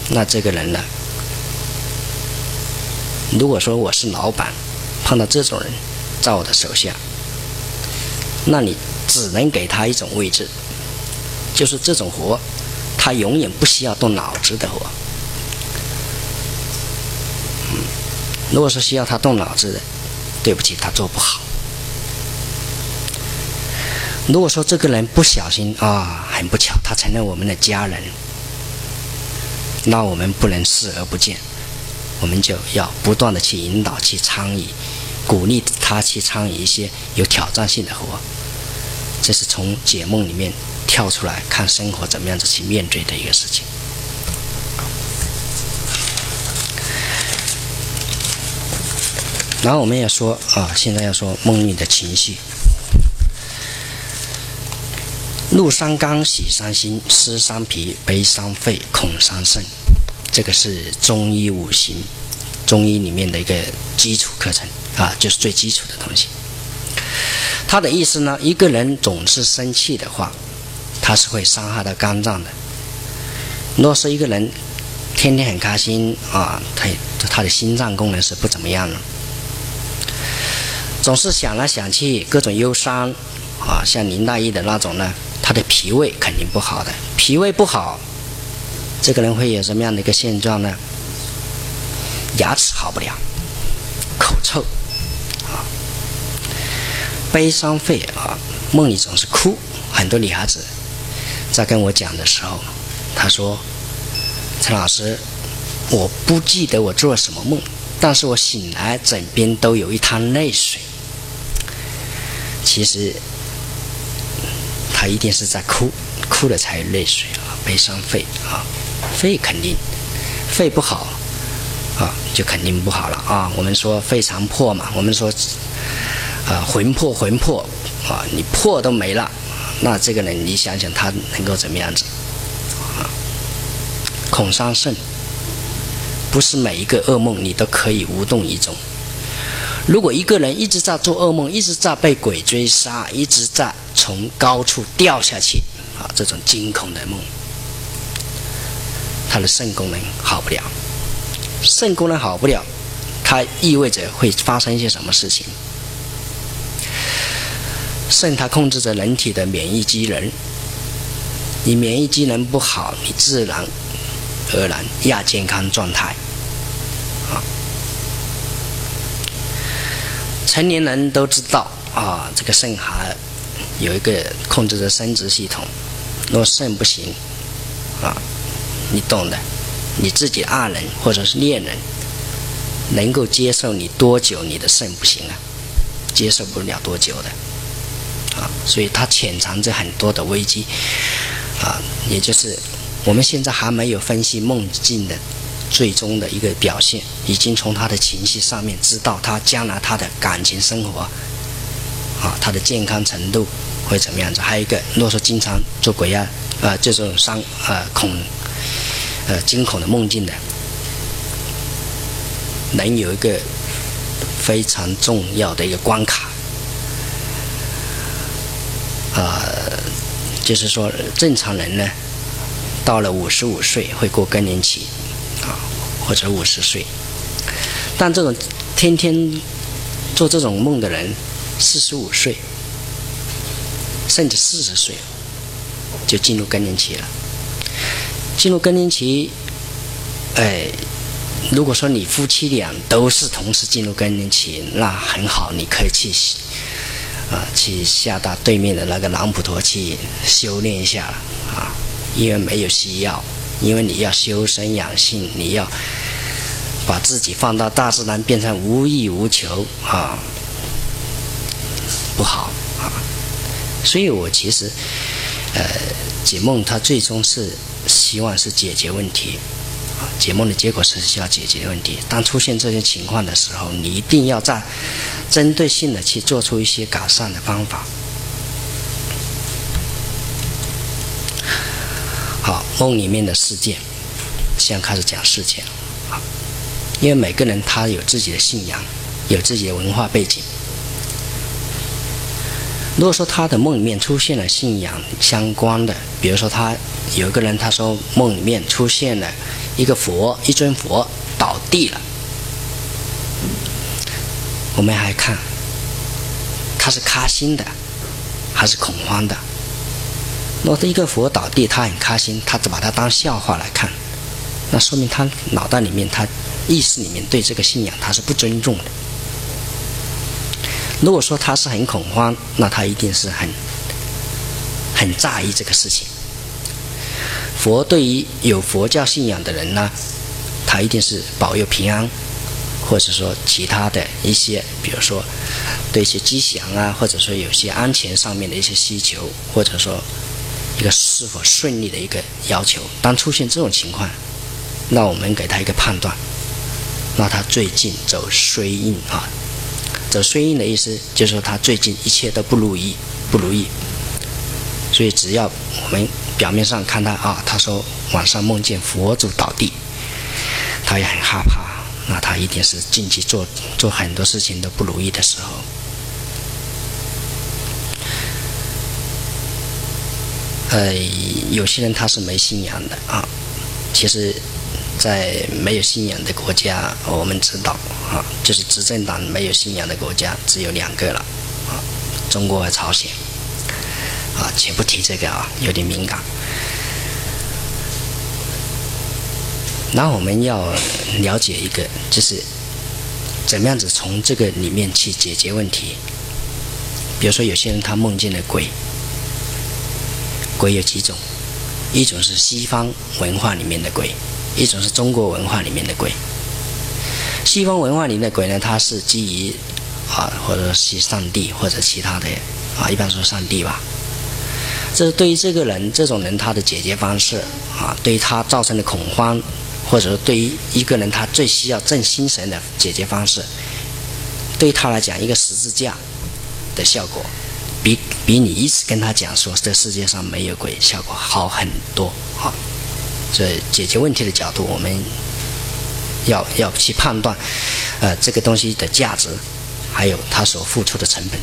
那这个人呢？如果说我是老板，碰到这种人在我的手下，那你只能给他一种位置，就是这种活，他永远不需要动脑子的活。如果说需要他动脑子的，对不起，他做不好。如果说这个人不小心啊，很不巧，他成了我们的家人。那我们不能视而不见，我们就要不断的去引导、去参与、鼓励他去参与一些有挑战性的活。这是从解梦里面跳出来看生活怎么样子去面对的一个事情。然后我们也说啊，现在要说梦里的情绪。怒伤肝，喜伤心，思伤脾，悲伤肺，恐伤肾。这个是中医五行，中医里面的一个基础课程啊，就是最基础的东西。他的意思呢，一个人总是生气的话，他是会伤害到肝脏的。若是一个人天天很开心啊，他他的心脏功能是不怎么样的。总是想来想去，各种忧伤啊，像林大义的那种呢。他的脾胃肯定不好的，脾胃不好，这个人会有什么样的一个现状呢？牙齿好不了，口臭，啊，悲伤肺啊，梦里总是哭。很多女孩子在跟我讲的时候，她说：“陈老师，我不记得我做了什么梦，但是我醒来枕边都有一滩泪水。”其实。他一定是在哭，哭了才有泪水啊，悲伤肺啊，肺肯定，肺不好啊，就肯定不好了啊。我们说肺常破嘛，我们说啊魂魄魂魄啊，你魄都没了，那这个人你想想他能够怎么样子啊？恐伤肾，不是每一个噩梦你都可以无动于衷。如果一个人一直在做噩梦，一直在被鬼追杀，一直在从高处掉下去，啊，这种惊恐的梦，他的肾功能好不了。肾功能好不了，它意味着会发生一些什么事情？肾它控制着人体的免疫机能，你免疫机能不好，你自然而然亚健康状态。成年人都知道啊，这个肾还有一个控制着生殖系统。若肾不行啊，你懂的。你自己爱人或者是恋人能够接受你多久？你的肾不行啊，接受不了多久的啊。所以它潜藏着很多的危机啊，也就是我们现在还没有分析梦境的。最终的一个表现，已经从他的情绪上面知道他将来他的感情生活，啊，他的健康程度会怎么样子？还有一个，如果说经常做鬼啊，啊，这种伤啊恐，呃惊恐的梦境的，能有一个非常重要的一个关卡，啊，就是说正常人呢，到了五十五岁会过更年期。或者五十岁，但这种天天做这种梦的人，四十五岁甚至四十岁，就进入更年期了。进入更年期，哎，如果说你夫妻俩都是同时进入更年期，那很好，你可以去啊，去下到对面的那个朗普陀去修炼一下了啊，因为没有需要，因为你要修身养性，你要把自己放到大自然，变成无欲无求啊，不好啊。所以我其实，呃，解梦它最终是。希望是解决问题，啊，解梦的结果是需要解决问题。当出现这些情况的时候，你一定要在针对性的去做出一些改善的方法。好，梦里面的事件，现在开始讲事件，好，因为每个人他有自己的信仰，有自己的文化背景。如果说他的梦里面出现了信仰相关的，比如说他有一个人他说梦里面出现了一个佛，一尊佛倒地了，我们还看他是开心的还是恐慌的。如果一个佛倒地，他很开心，他只把它当笑话来看，那说明他脑袋里面他意识里面对这个信仰他是不尊重的。如果说他是很恐慌，那他一定是很很在意这个事情。佛对于有佛教信仰的人呢，他一定是保佑平安，或者说其他的一些，比如说对一些吉祥啊，或者说有些安全上面的一些需求，或者说一个是否顺利的一个要求。当出现这种情况，那我们给他一个判断，那他最近走衰运啊。走衰运的意思，就是说他最近一切都不如意，不如意。所以只要我们表面上看他啊，他说晚上梦见佛祖倒地，他也很害怕，那他一定是近期做做很多事情都不如意的时候。呃，有些人他是没信仰的啊，其实。在没有信仰的国家，我们知道啊，就是执政党没有信仰的国家只有两个了，啊，中国和朝鲜，啊，且不提这个啊，有点敏感。那我们要了解一个，就是怎么样子从这个里面去解决问题。比如说，有些人他梦见了鬼，鬼有几种，一种是西方文化里面的鬼。一种是中国文化里面的鬼，西方文化里面的鬼呢，它是基于啊，或者是上帝或者其他的啊，一般说上帝吧。这是对于这个人这种人他的解决方式啊，对于他造成的恐慌，或者说对于一个人他最需要正心神的解决方式，对他来讲，一个十字架的效果，比你一直跟他讲说这世界上没有鬼效果好很多啊。这解决问题的角度，我们要要去判断，呃，这个东西的价值，还有他所付出的成本。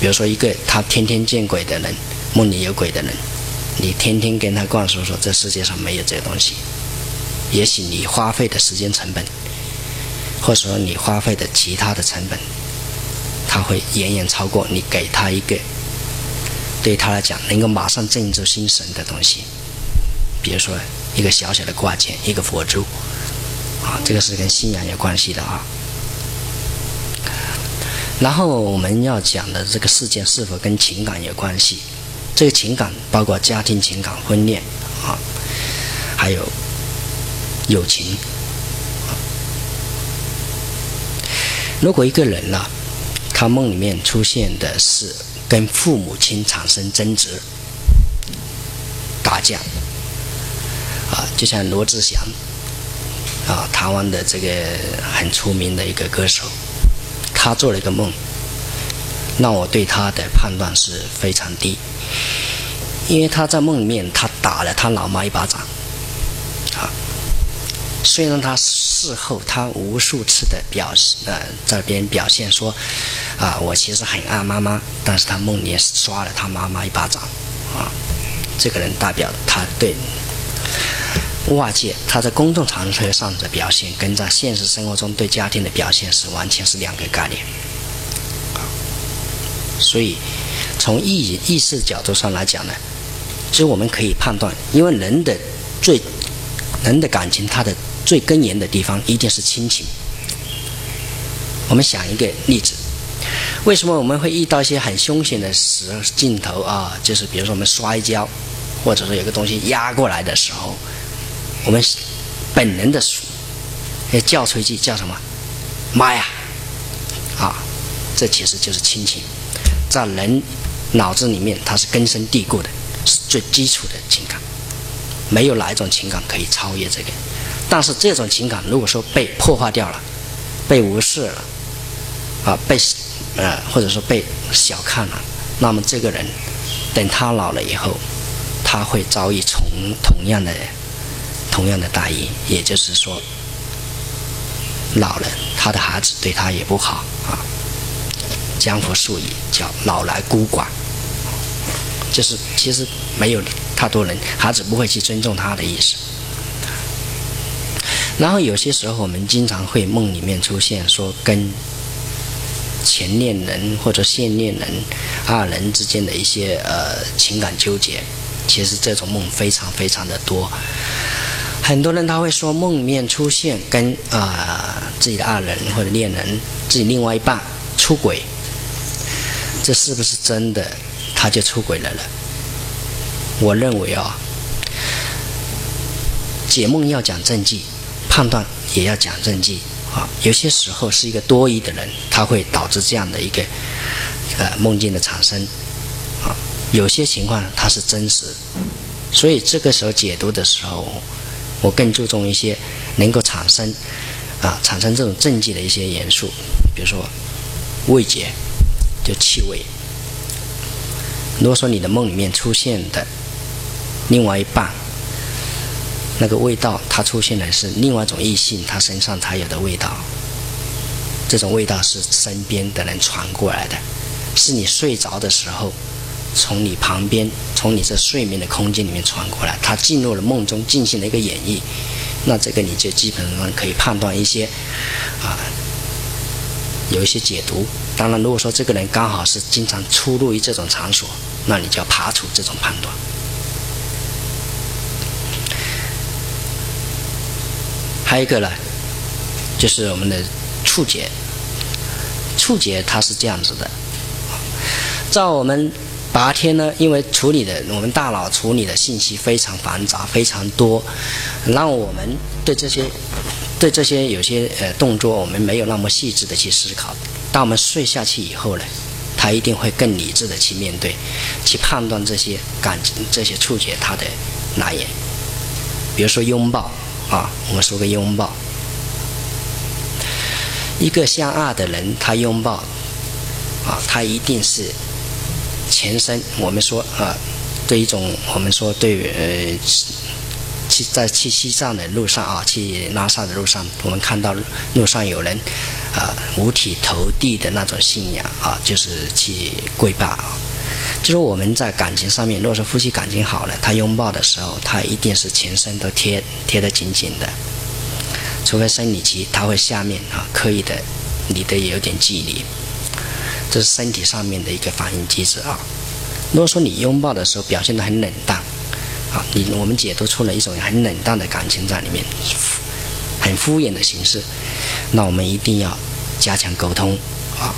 比如说，一个他天天见鬼的人，梦里有鬼的人，你天天跟他灌输说这世界上没有这个东西，也许你花费的时间成本，或者说你花费的其他的成本，他会远远超过你给他一个对他来讲能够马上镇住心神的东西，比如说。一个小小的挂件，一个佛珠，啊，这个是跟信仰有关系的啊。然后我们要讲的这个事件是否跟情感有关系？这个情感包括家庭情感、婚恋啊，还有友情。如果一个人呢，他梦里面出现的是跟父母亲产生争执、打架。啊，就像罗志祥，啊，台湾的这个很出名的一个歌手，他做了一个梦，让我对他的判断是非常低，因为他在梦里面他打了他老妈一巴掌，啊，虽然他事后他无数次的表示呃这边表现说，啊，我其实很爱妈妈，但是他梦里刷了他妈妈一巴掌，啊，这个人代表他对。外界他在公众场合上的表现，跟在现实生活中对家庭的表现是完全是两个概念。所以从意意识角度上来讲呢，其实我们可以判断，因为人的最人的感情，它的最根源的地方一定是亲情。我们想一个例子，为什么我们会遇到一些很凶险的时镜头啊？就是比如说我们摔跤，或者说有个东西压过来的时候，我们本能的要叫出一句叫什么？妈呀！啊，这其实就是亲情，在人脑子里面它是根深蒂固的，是最基础的情感，没有哪一种情感可以超越这个。但是这种情感如果说被破坏掉了，被无视了，啊，被呃或者说被小看了，那么这个人等他老了以后，他会遭遇同同样的同样的待遇，也就是说。老了，他的孩子对他也不好啊。江湖术语叫“老来孤寡”，就是其实没有太多人，孩子不会去尊重他的意思。然后有些时候，我们经常会梦里面出现说跟前恋人或者现恋人二人之间的一些呃情感纠结，其实这种梦非常非常的多。很多人他会说梦里面出现跟啊自己的爱人或者恋人、自己另外一半出轨，这是不是真的？他就出轨了了？我认为啊，解梦要讲证据，判断也要讲证据啊。有些时候是一个多疑的人，他会导致这样的一个呃梦境的产生啊。有些情况它是真实，所以这个时候解读的时候。我更注重一些能够产生啊产生这种证据的一些元素，比如说味觉，就气味。如果说你的梦里面出现的另外一半，那个味道它出现的是另外一种异性他身上才有的味道，这种味道是身边的人传过来的，是你睡着的时候。从你旁边，从你这睡眠的空间里面传过来，他进入了梦中进行了一个演绎，那这个你就基本上可以判断一些，啊，有一些解读。当然，如果说这个人刚好是经常出入于这种场所，那你就要排除这种判断。还有一个呢，就是我们的触觉，触觉它是这样子的，在我们。白天呢，因为处理的我们大脑处理的信息非常繁杂、非常多，让我们对这些、对这些有些呃动作，我们没有那么细致的去思考。当我们睡下去以后呢，他一定会更理智的去面对、去判断这些感情、这些触觉它的来源。比如说拥抱啊，我们说个拥抱，一个相爱的人他拥抱啊，他一定是。前身，我们说啊，对一种我们说对呃，去在去西藏的路上啊，去拉萨的路上，我们看到路上有人啊五体投地的那种信仰啊，就是去跪拜。就是我们在感情上面，如果说夫妻感情好了，他拥抱的时候，他一定是全身都贴贴得紧紧的，除非生理期，他会下面啊刻意的离得有点距离。这是身体上面的一个反应机制啊。如果说你拥抱的时候表现得很冷淡，啊，你我们解读出了一种很冷淡的感情在里面，很敷衍的形式，那我们一定要加强沟通啊。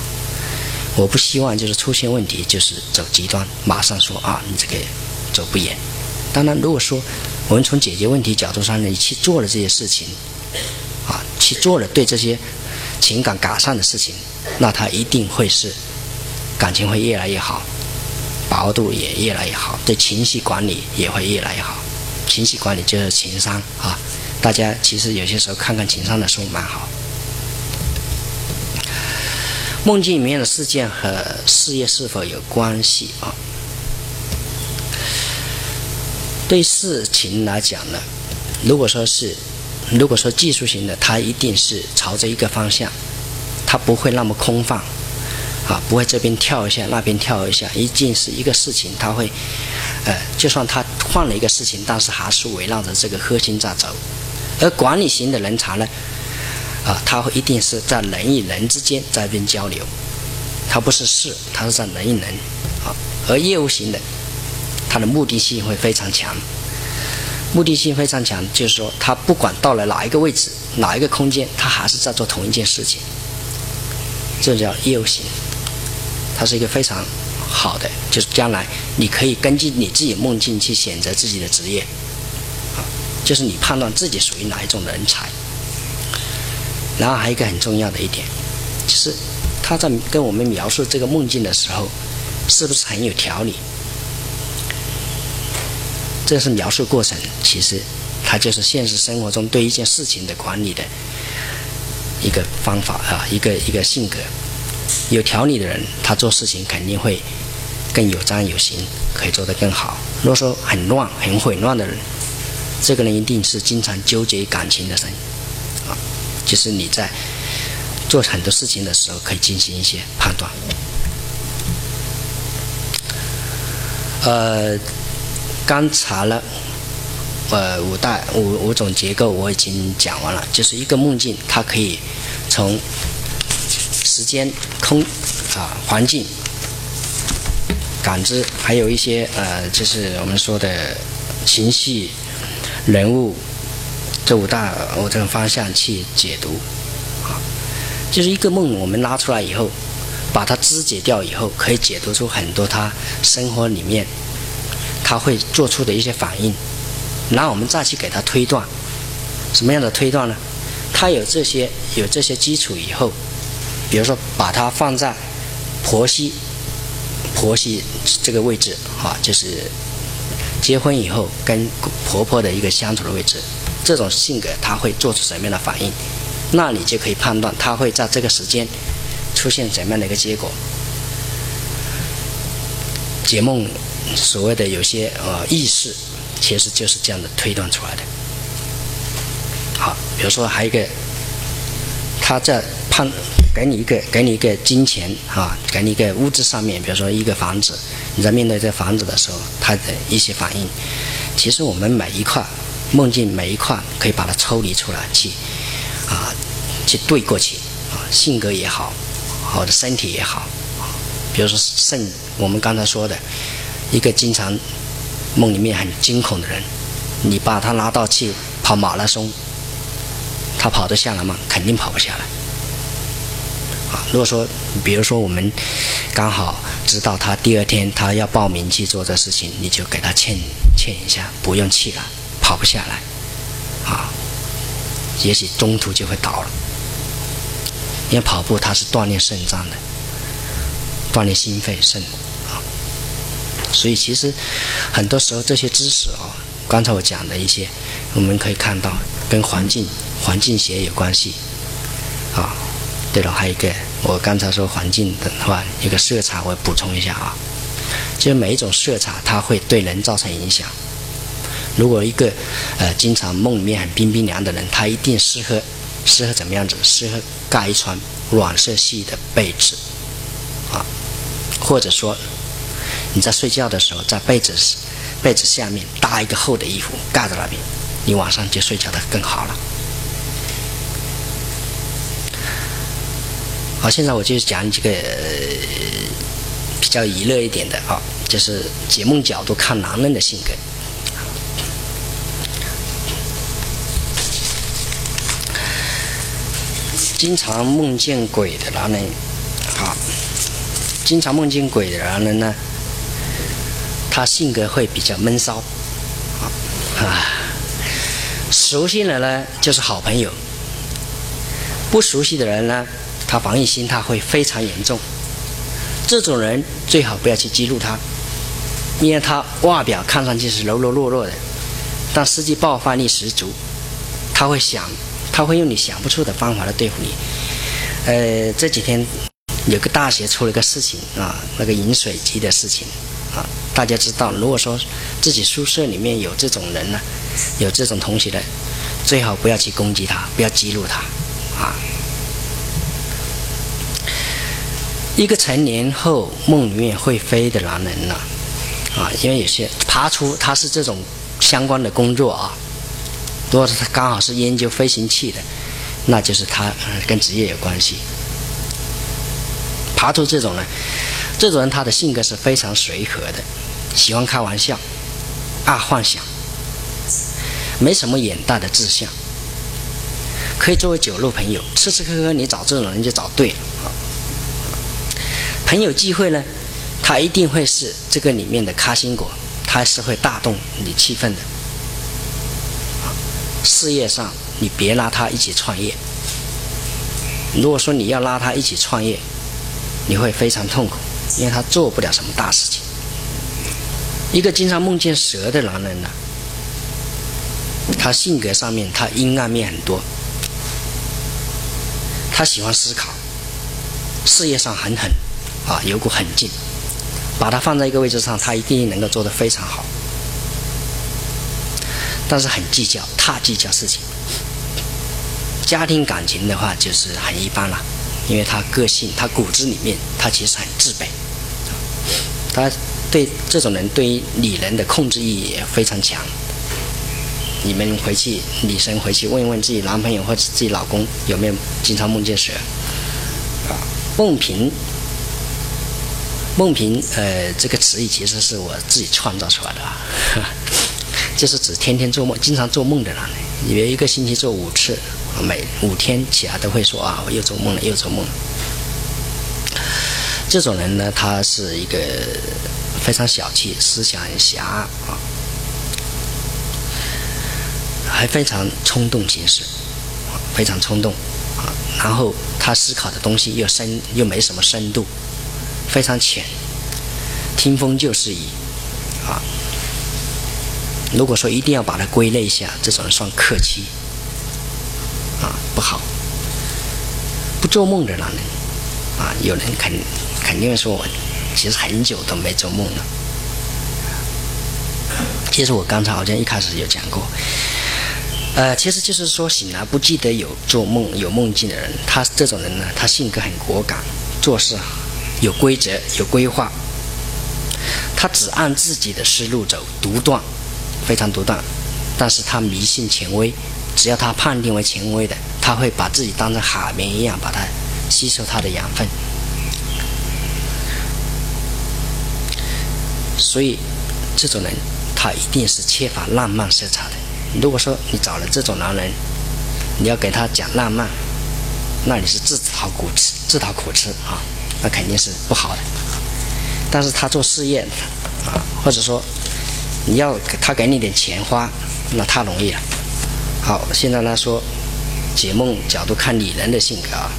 我不希望就是出现问题就是走极端，马上说啊，你这个走不远。当然，如果说我们从解决问题角度上呢，去做了这些事情，啊，去做了对这些情感改善的事情。那他一定会是感情会越来越好，把握度也越来越好，对情绪管理也会越来越好。情绪管理就是情商啊！大家其实有些时候看看情商的书蛮好。梦境里面的事件和事业是否有关系啊？对事情来讲呢，如果说是如果说技术型的，它一定是朝着一个方向。他不会那么空放，啊，不会这边跳一下，那边跳一下，一定是一个事情，他会，呃，就算他换了一个事情，但是还是围绕着这个核心在走。而管理型的人才呢，啊，他会一定是在人与人之间在边交流，他不是事，他是在人与人，啊，而业务型的，他的目的性会非常强。目的性非常强，就是说他不管到了哪一个位置、哪一个空间，他还是在做同一件事情。这叫业务型，它是一个非常好的，就是将来你可以根据你自己梦境去选择自己的职业，啊，就是你判断自己属于哪一种人才。然后还有一个很重要的一点，就是他在跟我们描述这个梦境的时候，是不是很有条理？这是描述过程，其实它就是现实生活中对一件事情的管理的一个方法啊，一个一个性格。有条理的人，他做事情肯定会更有章有形，可以做得更好。如果说很乱、很混乱的人，这个人一定是经常纠结感情的人。就是你在做很多事情的时候，可以进行一些判断。呃。刚才了，呃，五大五五种结构我已经讲完了。就是一个梦境，它可以从时间、空啊、环境、感知，还有一些呃，就是我们说的情绪、人物这五大哦，这个方向去解读啊。就是一个梦，我们拉出来以后，把它肢解掉以后，可以解读出很多他生活里面。他会做出的一些反应，然后我们再去给他推断，什么样的推断呢？他有这些有这些基础以后，比如说把它放在婆媳婆媳这个位置啊，就是结婚以后跟婆婆的一个相处的位置，这种性格他会做出什么样的反应？那你就可以判断他会在这个时间出现怎么样的一个结果。解梦。所谓的有些呃意识，其实就是这样的推断出来的。好，比如说还有一个，他在判给你一个给你一个金钱啊，给你一个物质上面，比如说一个房子，你在面对这房子的时候，他的一些反应，其实我们每一块梦境每一块可以把它抽离出来去啊，去对过去啊，性格也好，或者身体也好，比如说肾，我们刚才说的。一个经常梦里面很惊恐的人，你把他拉到去跑马拉松，他跑得下来吗？肯定跑不下来。啊，如果说，比如说我们刚好知道他第二天他要报名去做这事情，你就给他劝劝一下，不用去了，跑不下来，啊，也许中途就会倒了。因为跑步它是锻炼肾脏的，锻炼心肺肾啊。所以其实很多时候这些知识啊，刚才我讲的一些，我们可以看到跟环境环境学有关系啊。对了，还有一个我刚才说环境的话，一个色彩我补充一下啊，就是每一种色彩它会对人造成影响。如果一个呃经常梦里面很冰冰凉的人，他一定适合适合怎么样子？适合盖一床暖色系的被子啊，或者说。你在睡觉的时候，在被子被子下面搭一个厚的衣服盖在那边，你晚上就睡觉的更好了。好，现在我就讲几个比较娱乐一点的啊，就是解梦角度看男人的性格。经常梦见鬼的男人，好，经常梦见鬼的男人呢？他性格会比较闷骚，啊，熟悉的呢就是好朋友，不熟悉的人呢，他防御心态会非常严重。这种人最好不要去激怒他，因为他外表看上去是柔柔弱弱的，但实际爆发力十足。他会想，他会用你想不出的方法来对付你。呃，这几天有个大学出了个事情啊，那个饮水机的事情。啊，大家知道，如果说自己宿舍里面有这种人呢，有这种同学的，最好不要去攻击他，不要激怒他，啊。一个成年后梦里面会飞的男人呢，啊，因为有些爬出他是这种相关的工作啊，如果是他刚好是研究飞行器的，那就是他跟职业有关系。爬出这种呢。这种人他的性格是非常随和的，喜欢开玩笑，爱幻想，没什么远大的志向，可以作为酒肉朋友，吃吃喝喝，你找这种人就找对了。朋友聚会呢，他一定会是这个里面的开心果，他是会带动你气氛的。事业上，你别拉他一起创业。如果说你要拉他一起创业，你会非常痛苦，因为他做不了什么大事情。一个经常梦见蛇的男人呢，他性格上面他阴暗面很多，他喜欢思考，事业上很狠，啊，有股狠劲，把他放在一个位置上，他一定能够做得非常好。但是很计较，太计较事情。家庭感情的话，就是很一般了，因为他个性，他骨子里面，他其实很自卑。他对这种人，对于女人的控制欲也非常强。你们回去，女生回去问一问自己男朋友或者自己老公，有没有经常梦见蛇？啊，梦平，梦平，呃，这个词语其实是我自己创造出来的啊，就是指天天做梦、经常做梦的人，以为一个星期做五次。每五天起来都会说啊，我又做梦了，又做梦了。这种人呢，他是一个非常小气、思想很狭隘啊，还非常冲动行事，非常冲动啊。然后他思考的东西又深，又没什么深度，非常浅，听风就是雨啊。如果说一定要把它归类一下，这种人算客气。啊，不好！不做梦的男人，啊，有人肯肯定说我其实很久都没做梦了。其实我刚才好像一开始有讲过，呃，其实就是说醒来不记得有做梦、有梦境的人，他这种人呢，他性格很果敢，做事有规则、有规划，他只按自己的思路走，独断，非常独断，但是他迷信权威。只要他判定为权威的，他会把自己当成海绵一样，把它吸收它的养分。所以，这种人他一定是缺乏浪漫色彩的。如果说你找了这种男人，你要给他讲浪漫，那你是自讨苦吃，自讨苦吃啊，那肯定是不好的。但是他做事业啊，或者说你要他给你点钱花，那太容易了。好，现在呢说解梦角度看女人的性格啊，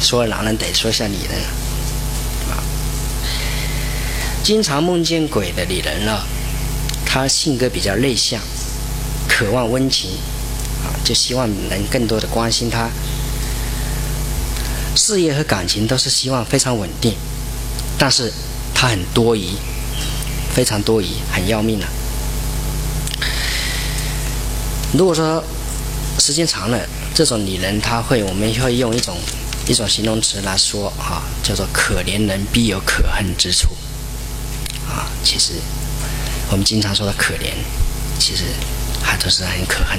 说男人得说一下女人啊。经常梦见鬼的女人呢，她性格比较内向，渴望温情啊，就希望能更多的关心她。事业和感情都是希望非常稳定，但是她很多疑，非常多疑，很要命啊。如果说时间长了，这种女人她会，我们会用一种一种形容词来说啊，叫做“可怜人必有可恨之处”。啊，其实我们经常说的可怜，其实还都是很可恨。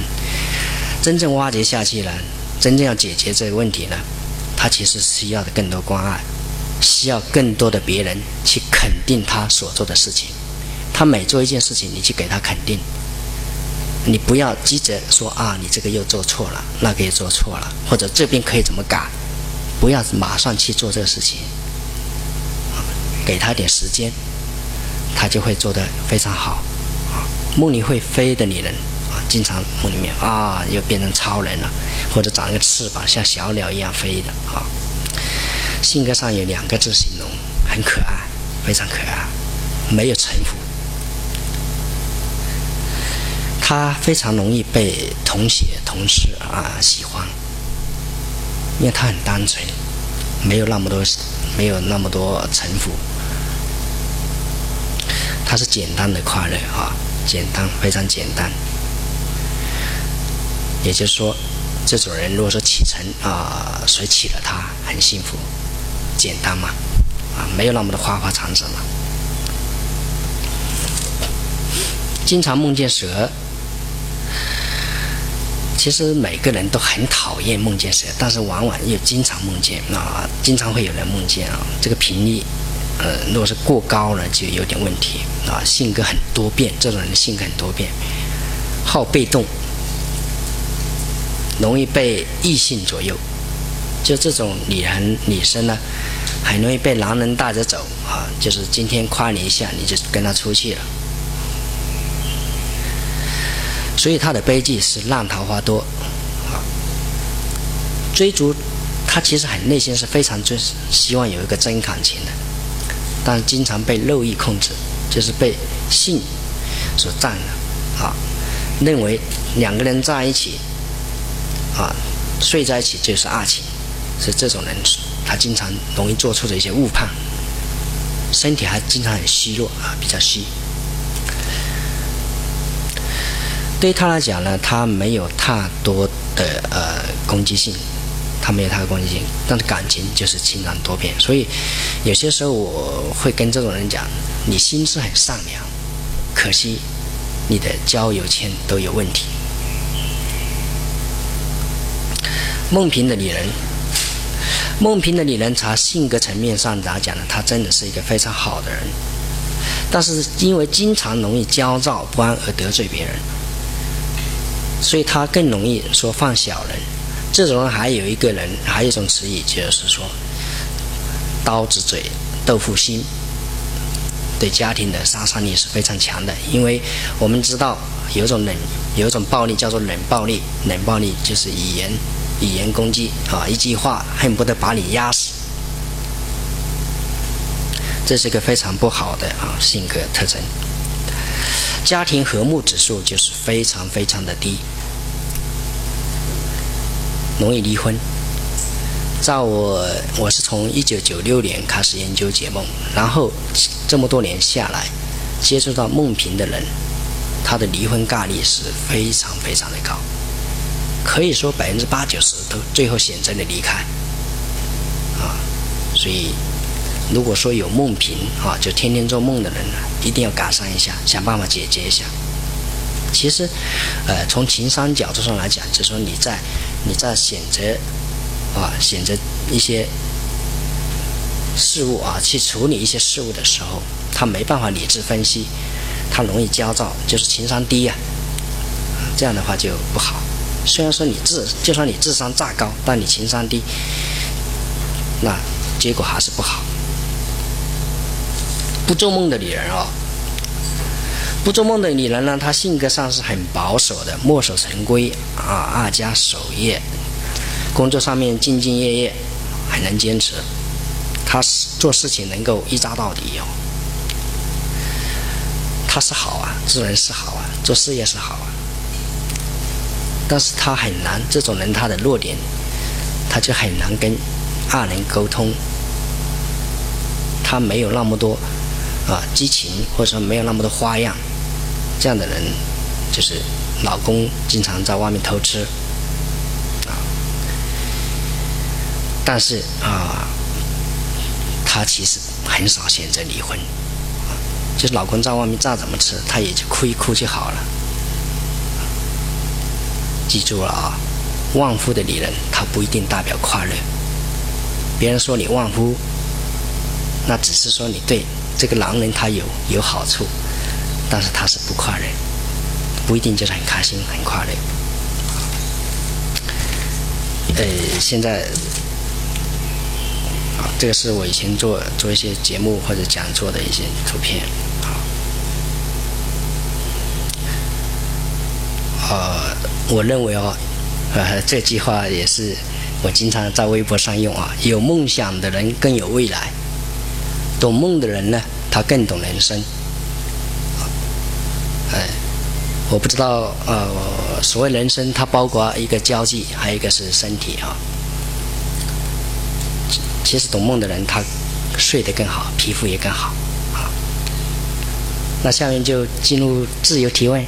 真正挖掘下去了，真正要解决这个问题呢，他其实需要的更多关爱，需要更多的别人去肯定他所做的事情。他每做一件事情，你去给他肯定。你不要急着说啊，你这个又做错了，那个又做错了，或者这边可以怎么改？不要马上去做这个事情，给他点时间，他就会做得非常好。啊，梦里会飞的女人啊，经常梦里面啊，又变成超人了，或者长一个翅膀，像小鸟一样飞的啊。性格上有两个字形容，很可爱，非常可爱，没有城府。他非常容易被同学、同事啊喜欢，因为他很单纯，没有那么多，没有那么多城府，他是简单的快乐啊，简单，非常简单。也就是说，这种人如果说启程啊，谁娶了她很幸福，简单嘛，啊，没有那么多花花肠子嘛。经常梦见蛇。其实每个人都很讨厌梦见蛇，但是往往又经常梦见啊，经常会有人梦见啊，这个频率呃，如果是过高了，就有点问题啊。性格很多变，这种人性格很多变，好被动，容易被异性左右。就这种女人女生呢，很容易被男人带着走啊。就是今天夸你一下，你就跟他出去了。所以他的悲剧是烂桃花多啊。追逐他其实很内心是非常追希望有一个真感情的。但经常被肉欲控制，就是被性所占了啊！认为两个人在一起啊，睡在一起就是爱情，是这种人，他经常容易做出的一些误判，身体还经常很虚弱啊，比较虚。对他来讲呢，他没有太多的呃攻击性。他没有他的攻击性，但是感情就是情感多变，所以有些时候我会跟这种人讲：你心是很善良，可惜你的交友圈都有问题。孟平的女人，孟平的女人，从性格层面上来讲呢，她真的是一个非常好的人，但是因为经常容易焦躁不安而得罪别人，所以他更容易说放小人。这种人还有一个人，还有一种词语，就是说，刀子嘴豆腐心，对家庭的杀伤力是非常强的。因为我们知道有一种冷，有一种暴力叫做冷暴力，冷暴力就是语言语言攻击啊，一句话恨不得把你压死，这是一个非常不好的啊性格特征。家庭和睦指数就是非常非常的低。容易离婚。在我我是从一九九六年开始研究解梦，然后这么多年下来，接触到梦平的人，他的离婚概率是非常非常的高，可以说百分之八九十都最后选择了离开。啊，所以如果说有梦平啊，就天天做梦的人呢，一定要改善一下，想办法解决一下。其实，呃，从情商角度上来讲，就是说你在。你在选择啊，选择一些事物啊，去处理一些事物的时候，他没办法理智分析，他容易焦躁，就是情商低呀。这样的话就不好。虽然说你智，就算你智商再高，但你情商低，那结果还是不好。不做梦的女人啊，不做梦的女人呢，她性格上是很保守的，墨守成规啊，爱家守业，工作上面兢兢业业，很能坚持。她是做事情能够一扎到底哦。她是好啊，做人是好啊，做事业是好啊。但是她很难，这种人他的弱点，他就很难跟爱人沟通。他没有那么多啊激情，或者说没有那么多花样。这样的人，就是老公经常在外面偷吃，啊，但是啊，他其实很少选择离婚，就是老公在外面再怎么吃，他也就哭一哭就好了。记住了啊，旺夫的女人，她不一定代表快乐。别人说你旺夫，那只是说你对这个男人他有有好处。但是他是不快乐，不一定就是很开心、很快乐。呃，现在啊，这个是我以前做做一些节目或者讲座的一些图片。啊，我认为哦，呃，这句话也是我经常在微博上用啊。有梦想的人更有未来，懂梦的人呢，他更懂人生。哎，我不知道，呃，所谓人生，它包括一个交际，还有一个是身体啊。其实懂梦的人，他睡得更好，皮肤也更好啊。那下面就进入自由提问。